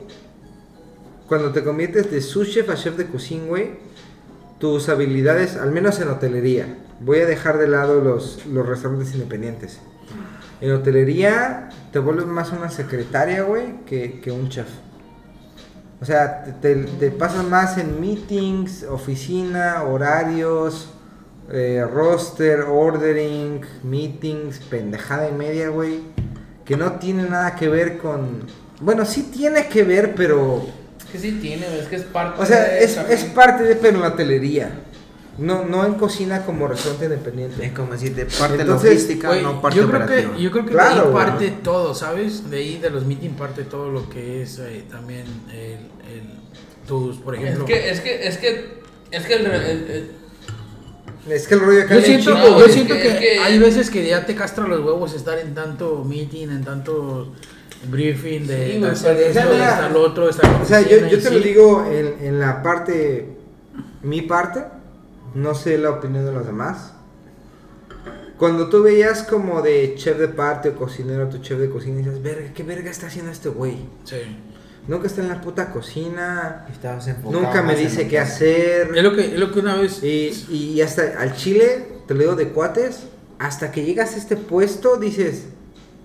Cuando te conviertes de sous chef a chef de cocina, güey, tus habilidades, al menos en hotelería, voy a dejar de lado los, los restaurantes independientes. En hotelería te vuelves más una secretaria, güey, que, que un chef. O sea, te, te- pasas más en meetings, oficina, horarios, eh, roster, ordering, meetings, pendejada y media, güey. Que no tiene nada que ver con... Bueno, sí tiene que ver, pero... Es que sí tiene, es que es parte O sea, de es, es parte de, pero en la hotelería. No, no en cocina como restaurante independiente. Es como decirte, parte Entonces, logística, Güey, no parte yo, creo operativa. que, yo creo que Claro, de ahí parte todo, ¿sabes? De ahí de los meetings parte todo lo que es eh, también el, el- tus, por Es ejemplo. que, es que, es que, es que el, el- el- Es que el rollo acá Yo en siento, yo siento que, que- es que- hay veces que ya te castra los huevos estar en tanto meeting, en tanto briefing de Sí, hacer pero- esto, de estar lo otro, de estar O sea, yo, yo te lo digo en, en la parte, mi parte, no sé la opinión de los demás. Cuando tú veías como de chef de parte o cocinero, tu chef de cocina, y dices, verga, ¿qué verga está haciendo este güey? Sí. Nunca está en la puta cocina, Estabas enfocado nunca me dice qué hacer. Es lo que, es lo que una vez. Y, y hasta al chile, te lo digo de cuates, hasta que llegas a este puesto, dices,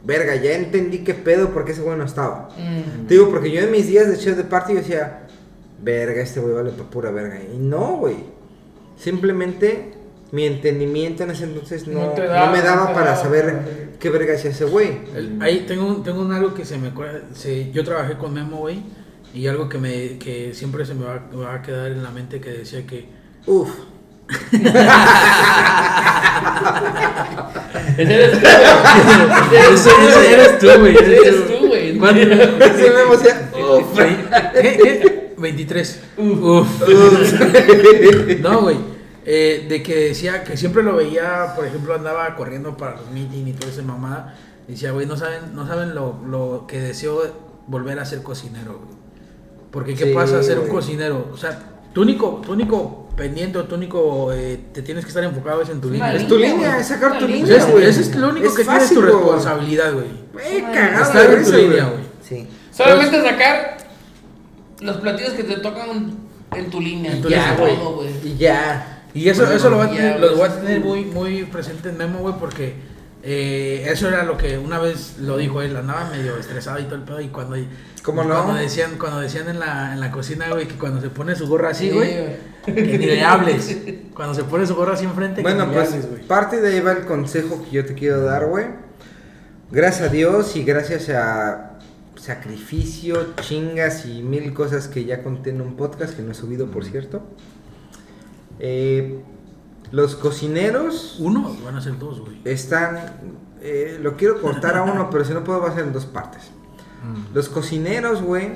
verga, ya entendí qué pedo porque ese güey no estaba. Mm. Te digo, porque yo en mis días de chef de party yo decía, verga, este güey vale pa' pura verga. Y no, güey. Simplemente mi entendimiento en ese entonces no, No te no daba, me no daba te para daba. saber qué verga hacía ese güey. ahí tengo, un- tengo un algo que se me acuerda. se- yo trabajé con Memo, güey. Y algo que, me, que siempre se me va, me va a quedar en la mente que decía que. Uf. Ese eres tú, güey. Ese- ese eres tú, güey, Ese eres tú. güey. ¿Cuánto? Sí me emociona. Uf. ¿Qué? ¿Qué? 23. Uf. No, güey. Eh, de que decía que siempre lo veía, por ejemplo, andaba corriendo para los meetings y toda esa mamada. Decía, güey, no saben, no saben lo, lo que deseo volver a ser cocinero, güey. Porque ¿qué Sí, pasa a ser un güey. cocinero? O sea, tu único, tu único pendiente, o tu único, eh, te tienes que estar enfocado es en tu línea. Es tu línea, güey. es sacar tu línea, güey. eso es lo único Es que tienes tu fácil, güey. responsabilidad, güey. Cagado Estar de en tu línea, güey. Sí. Solamente sacar los platillos que te tocan en tu línea. En tu ya, línea, güey. todo, güey. Y ya. Y eso, eso lo, va a tener, voy a tener muy, muy presente en Memo, güey, porque eh, eso era lo que una vez lo dijo él, andaba medio estresado y todo el pedo, y cuando, ¿Cómo no? cuando decían, cuando decían en la, en la cocina, güey, que cuando se pone su gorra así, Sí, güey, que ni le hables. Cuando se pone su gorra así enfrente, que Bueno, ni le pues hables, güey. parte de ahí va el consejo que yo te quiero dar, güey. Gracias a Dios y gracias a sacrificio, chingas y mil cosas que ya conté en un podcast que no he subido, por cierto. Eh, los cocineros Uno, van a ser dos, güey. están... eh, lo quiero cortar a uno, pero si no puedo va a ser en dos partes. Los cocineros, güey,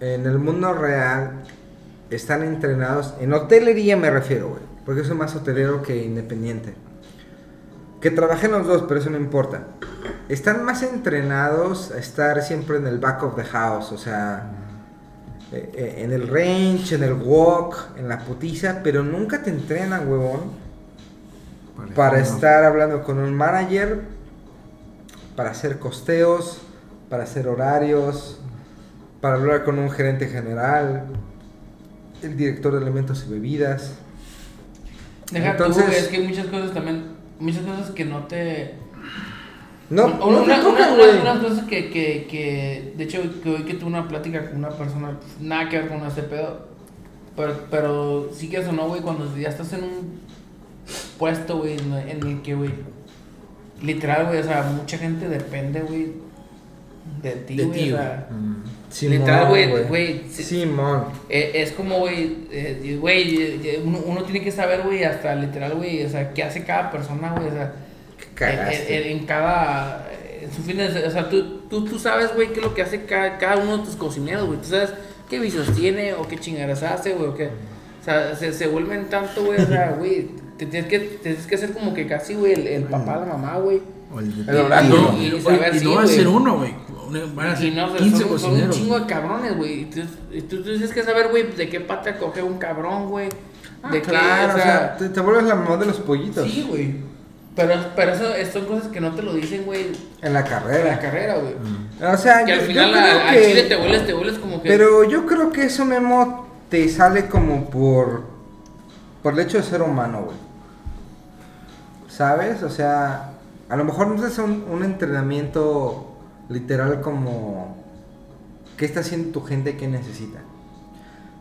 en el mundo real están entrenados, en hotelería me refiero, güey, porque soy más hotelero que independiente. Que trabajé en los dos, pero eso no importa. Están más entrenados a estar siempre en el back of the house, o sea, eh, eh, en el range, en el walk, en la putiza, pero nunca te entrenan, huevón, para estar hablando con un manager, para hacer costeos, para hacer horarios, para hablar con un gerente general, el director de alimentos y bebidas. Deja Entonces- tú, es que hay muchas cosas también, muchas cosas que no te... No, Una- no una- te tocan, una- güey. unas cosas que, que, que, de hecho, que hoy que tuve una plática con una persona, pues, nada que ver con este pedo, pero, pero sí que eso no, güey, cuando ya estás en un puesto, güey, en, en el que, güey, literal, güey, o sea, mucha gente depende, güey, de ti, De güey, ti, o sea, Simón, literal, güey, güey, Simón. eh, es como, güey, eh, güey, eh, uno, uno tiene que saber, güey, hasta literal, güey, o sea, qué hace cada persona, güey, o sea, cagaste. en, en- en cada, en su fin de, o sea, tú, tú, tú sabes, güey, qué es lo que hace cada, cada uno de tus cocineros, güey, tú sabes qué vicios tiene o qué chingaderas hace, güey, o qué, o sea, se, se vuelven tanto, güey, o sea, güey, te tienes que, te tienes que hacer como que casi, güey, el, el papá, la mamá, güey. O el de-. No, y- y, y saber y no va a ser uno, güey. Van a Y ser no, o sea, 15 son, son un cocineros. chingo de cabrones, güey. Y tú, y tú- tú tienes que saber, güey, de qué pata coge un cabrón, güey. Ah, de qué, claro, o sea, te, te vuelves la mamá de los pollitos. sí, güey. Pero, pero eso es- son cosas que no te lo dicen, güey, En la en carrera. la carrera, güey. O sea, Que al yo- yo final creo a- al que- chile te te como que. Pero yo creo que eso, Memo, te sale como por, por el hecho de ser humano, güey. ¿Sabes? O sea, a lo mejor no es un, un entrenamiento literal como... ¿Qué está haciendo tu gente qué necesita?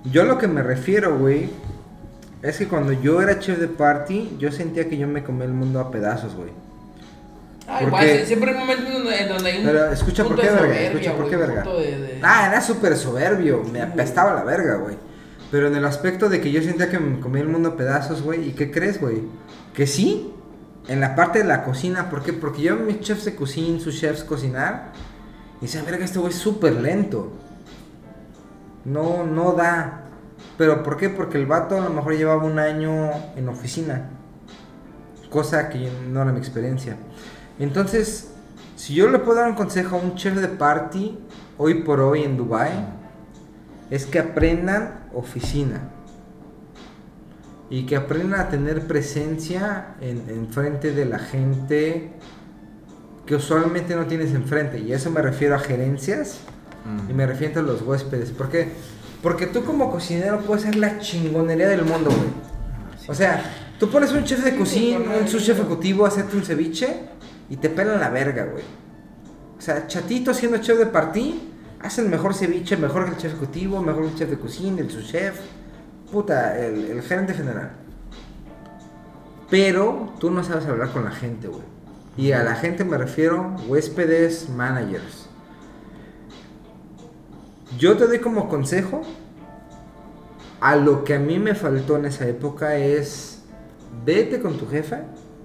Yo lo que me refiero, güey, es que cuando yo era chef de party, yo sentía que yo me comía el mundo a pedazos, güey. Ah, porque- igual, sie- siempre hay momentos en donde, hay un. Pero escucha por punto qué, de verga, soberbia, escucha por qué, verga. punto de- de- Ah, era súper soberbio, me apestaba la verga, güey. Pero en el aspecto de que yo sentía que me comía el mundo a pedazos, güey. ¿Y qué crees, güey? Que sí, en la parte de la cocina. ¿Por qué? Porque yo mis chefs de cocina, sus chefs cocinar. Y decía, verga, este güey es súper lento. No, no da. ¿Pero por qué? Porque el vato a lo mejor llevaba un año en oficina. Cosa que no era mi experiencia. Entonces, si yo le puedo dar un consejo a un chef de party hoy por hoy en Dubai, es que aprendan oficina. Y que aprendan a tener presencia en, en frente de la gente que usualmente no tienes enfrente. Y a eso me refiero a gerencias y me refiero a los huéspedes. ¿Por qué? Porque tú como cocinero puedes ser la chingonería del mundo, güey. O sea, tú pones un chef de cocina, un sous chef ejecutivo a hacerte un ceviche y te pelan la verga, güey. O sea, chatito siendo chef de partí, hace el mejor ceviche, mejor que el chef ejecutivo, mejor que el chef de cocina, el sous chef. Puta, el, el gerente general. Pero tú no sabes hablar con la gente, güey. Y a la gente me refiero huéspedes, managers. Yo te doy como consejo a lo que a mí me faltó en esa época es vete con tu jefe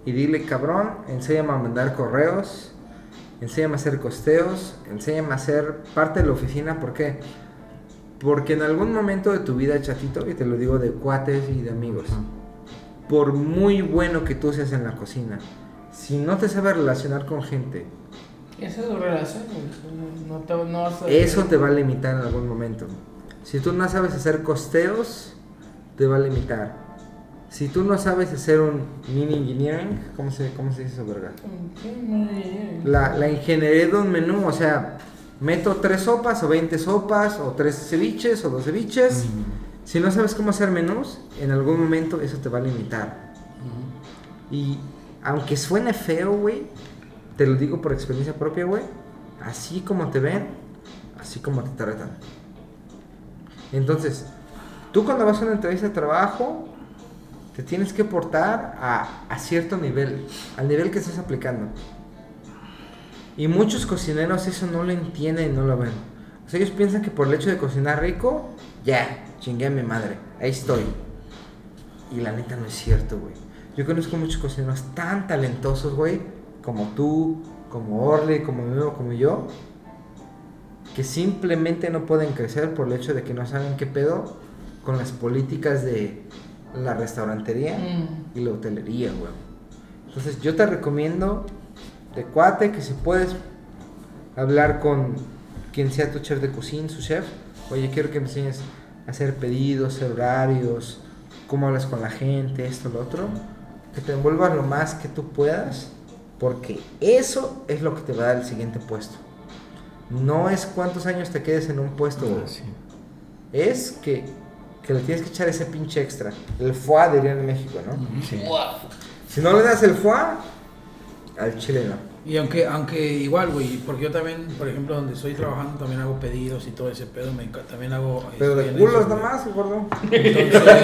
y dile, cabrón, enséñame a mandar correos, enséñame a hacer costeos, enséñame a hacer parte de la oficina, ¿por qué? Porque en algún momento de tu vida, chatito, y te lo digo de cuates y de amigos, por muy bueno que tú seas en la cocina, si no te sabes relacionar con gente, Esa es tu relación, güey. No, te, no vas a- eso te va a limitar en algún momento. Si tú no sabes hacer costeos, te va a limitar. Si tú no sabes hacer un mini engineering, ¿cómo se, cómo se dice eso, verga? La, la ingeniería de un menú, o sea, meto tres sopas o 20 sopas o tres ceviches o dos ceviches. Si no sabes cómo hacer menús, en algún momento eso te va a limitar. Y aunque suene feo, güey, te lo digo por experiencia propia, güey, así como te ven, así como te tratan. Entonces, tú cuando vas a una entrevista de trabajo, te tienes que portar a, a cierto nivel, al nivel que estás aplicando. Y muchos cocineros eso no lo entienden y no lo ven. O sea, ellos piensan que por el hecho de cocinar rico, ya, chingué a mi madre, ahí estoy. Y la neta no es cierto, güey. Yo conozco muchos cocineros tan talentosos, güey, como tú, como Orly, como yo, como yo, que simplemente no pueden crecer por el hecho de que no saben qué pedo con las políticas de la restaurantería Mm. y la hotelería, güey. Entonces yo te recomiendo de cuate que si puedes hablar con quien sea tu chef de cocina, su chef, oye, quiero que me enseñes a hacer pedidos, hacer horarios, cómo hablas con la gente, esto, lo otro, que te envuelvas lo más que tú puedas, porque eso es lo que te va a dar el siguiente puesto. No es cuántos años te quedes en un puesto, güey. es que, que le tienes que echar ese pinche extra. El foie dirían en México, ¿no? Guau. Si no le das el foie, al chile no. Y aunque, aunque igual, güey, porque yo también, por ejemplo, donde estoy trabajando, también hago pedidos y todo ese pedo, me también hago... Pero de culos nomás, gordo. Entonces,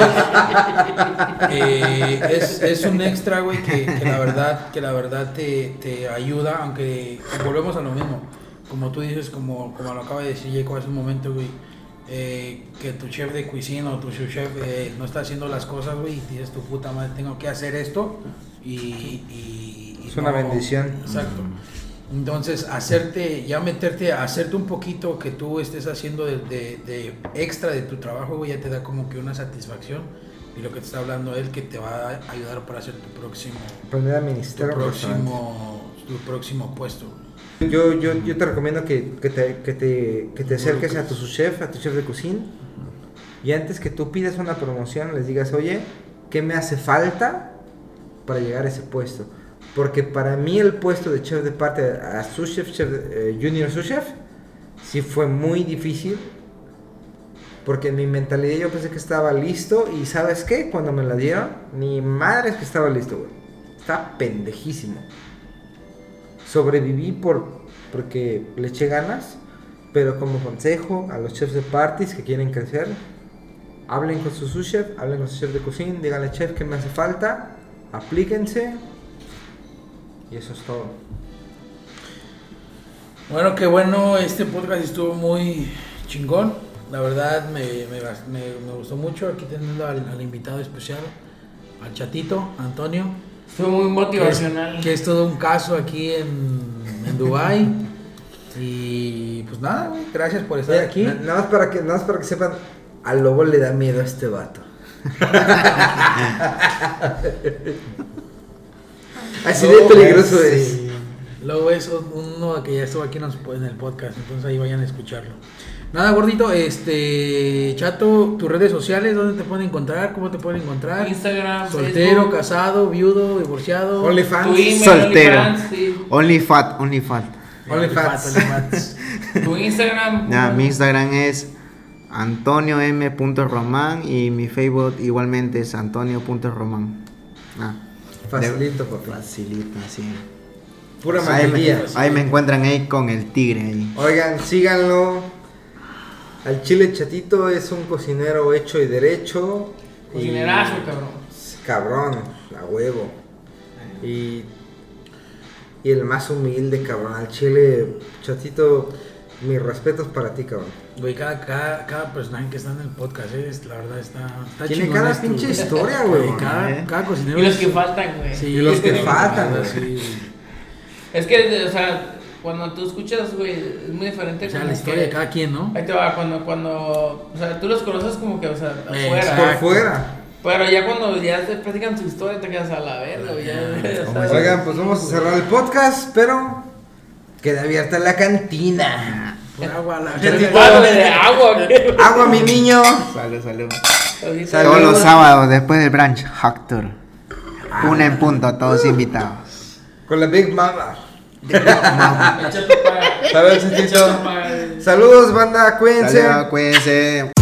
eh, es, es un extra, güey, que, que la verdad, que la verdad te, te ayuda, aunque volvemos a lo mismo. Como tú dices, como, como lo acaba de decir Jacob hace un momento, güey, eh, que tu chef de cocina o tu chef eh, no está haciendo las cosas, güey, y dices tu puta madre, tengo que hacer esto y- y Es una bendición. Exacto. Entonces, hacerte, ya meterte, hacerte un poquito que tú estés haciendo de, de- de extra de tu trabajo, güey, ya te da como que una satisfacción. Y lo que te está hablando él, que te va a ayudar para hacer tu próximo, Aprender a tu administrar restaurante. próximo, tu próximo puesto. Yo, yo, yo te recomiendo que, que te, que, te, que te acerques a tu chef, a tu chef de cocina. Y antes que tú pidas una promoción, les digas, oye, ¿qué me hace falta para llegar a ese puesto? Porque para mí el puesto de chef de parte a sous chef, chef eh, junior sous chef, sí fue muy difícil. Porque en mi mentalidad yo pensé que estaba listo y ¿sabes qué? Cuando me la dieron, ni madre es que estaba listo, güey. Estaba pendejísimo sobreviví por porque le eché ganas, pero como consejo a los chefs de parties que quieren crecer, hablen con su sous chef, hablen con su chef de cocina, díganle chef que me hace falta, aplíquense y eso es todo. Bueno, qué bueno, este podcast estuvo muy chingón. La verdad me, me, me- me gustó mucho aquí teniendo al, al invitado especial, al chatito, Antonio. Estuvo muy que es, motivacional. que es todo un caso aquí en, en Dubai y pues nada, gracias por estar aquí. Na- Nada más para que nada más para que sepan, al lobo le da miedo a este vato. Así de peligroso sí. es. Luego es uno que ya estuvo aquí en, el podcast, entonces ahí vayan a escucharlo. Nada, gordito, este, Chato, tus redes sociales, ¿dónde te pueden encontrar? ¿Cómo te pueden encontrar? Instagram, Soltero, Facebook. casado, viudo, divorciado. OnlyFans. Soltero. OnlyFans, sí. Only fat, only. Tu Instagram. Ya, mi Instagram es Antonio M.Román y mi Facebook igualmente es Antonio.román. Ah, Facilito, papá. Facilito, así. Pura Ahí me, mayoría. ahí me encuentran ahí con el tigre ahí. Oigan, síganlo. Al chile chatito es un cocinero hecho y derecho. y- Cocinerazo, cabrón. Cabrón, a huevo. Y, y el más humilde, cabrón. Al chile, chatito, mis respetos para ti, cabrón. Güey, cada, cada, cada personaje que está en el podcast, eh, es, la verdad está, está Tiene cada esto, pinche güey. historia, güey. Cada, ¿Eh? cada cocinero Y los es- que faltan, güey. Sí, Y los que faltan, sí, güey. sí, güey. Es que, o sea, cuando tú escuchas, güey, es muy diferente. O sea, como la historia que- de cada quien, ¿no? Ahí te va, cuando, cuando, o sea, tú los conoces como que, o sea, afuera. Por fuera. Pero ya cuando ya te platican su historia, te quedas a la verga, güey. Sabes. Oigan, pues vamos a cerrar el podcast, pero queda abierta la cantina. Por agua, la de agua, mi niño. Salud, salud. Todos los sábados después del brunch, Hector. Una en punto, todos invitados. Con la Big Mama. Échate para- Salud, Cecito. échate para- Saludos, banda, cuídense. Cuídense.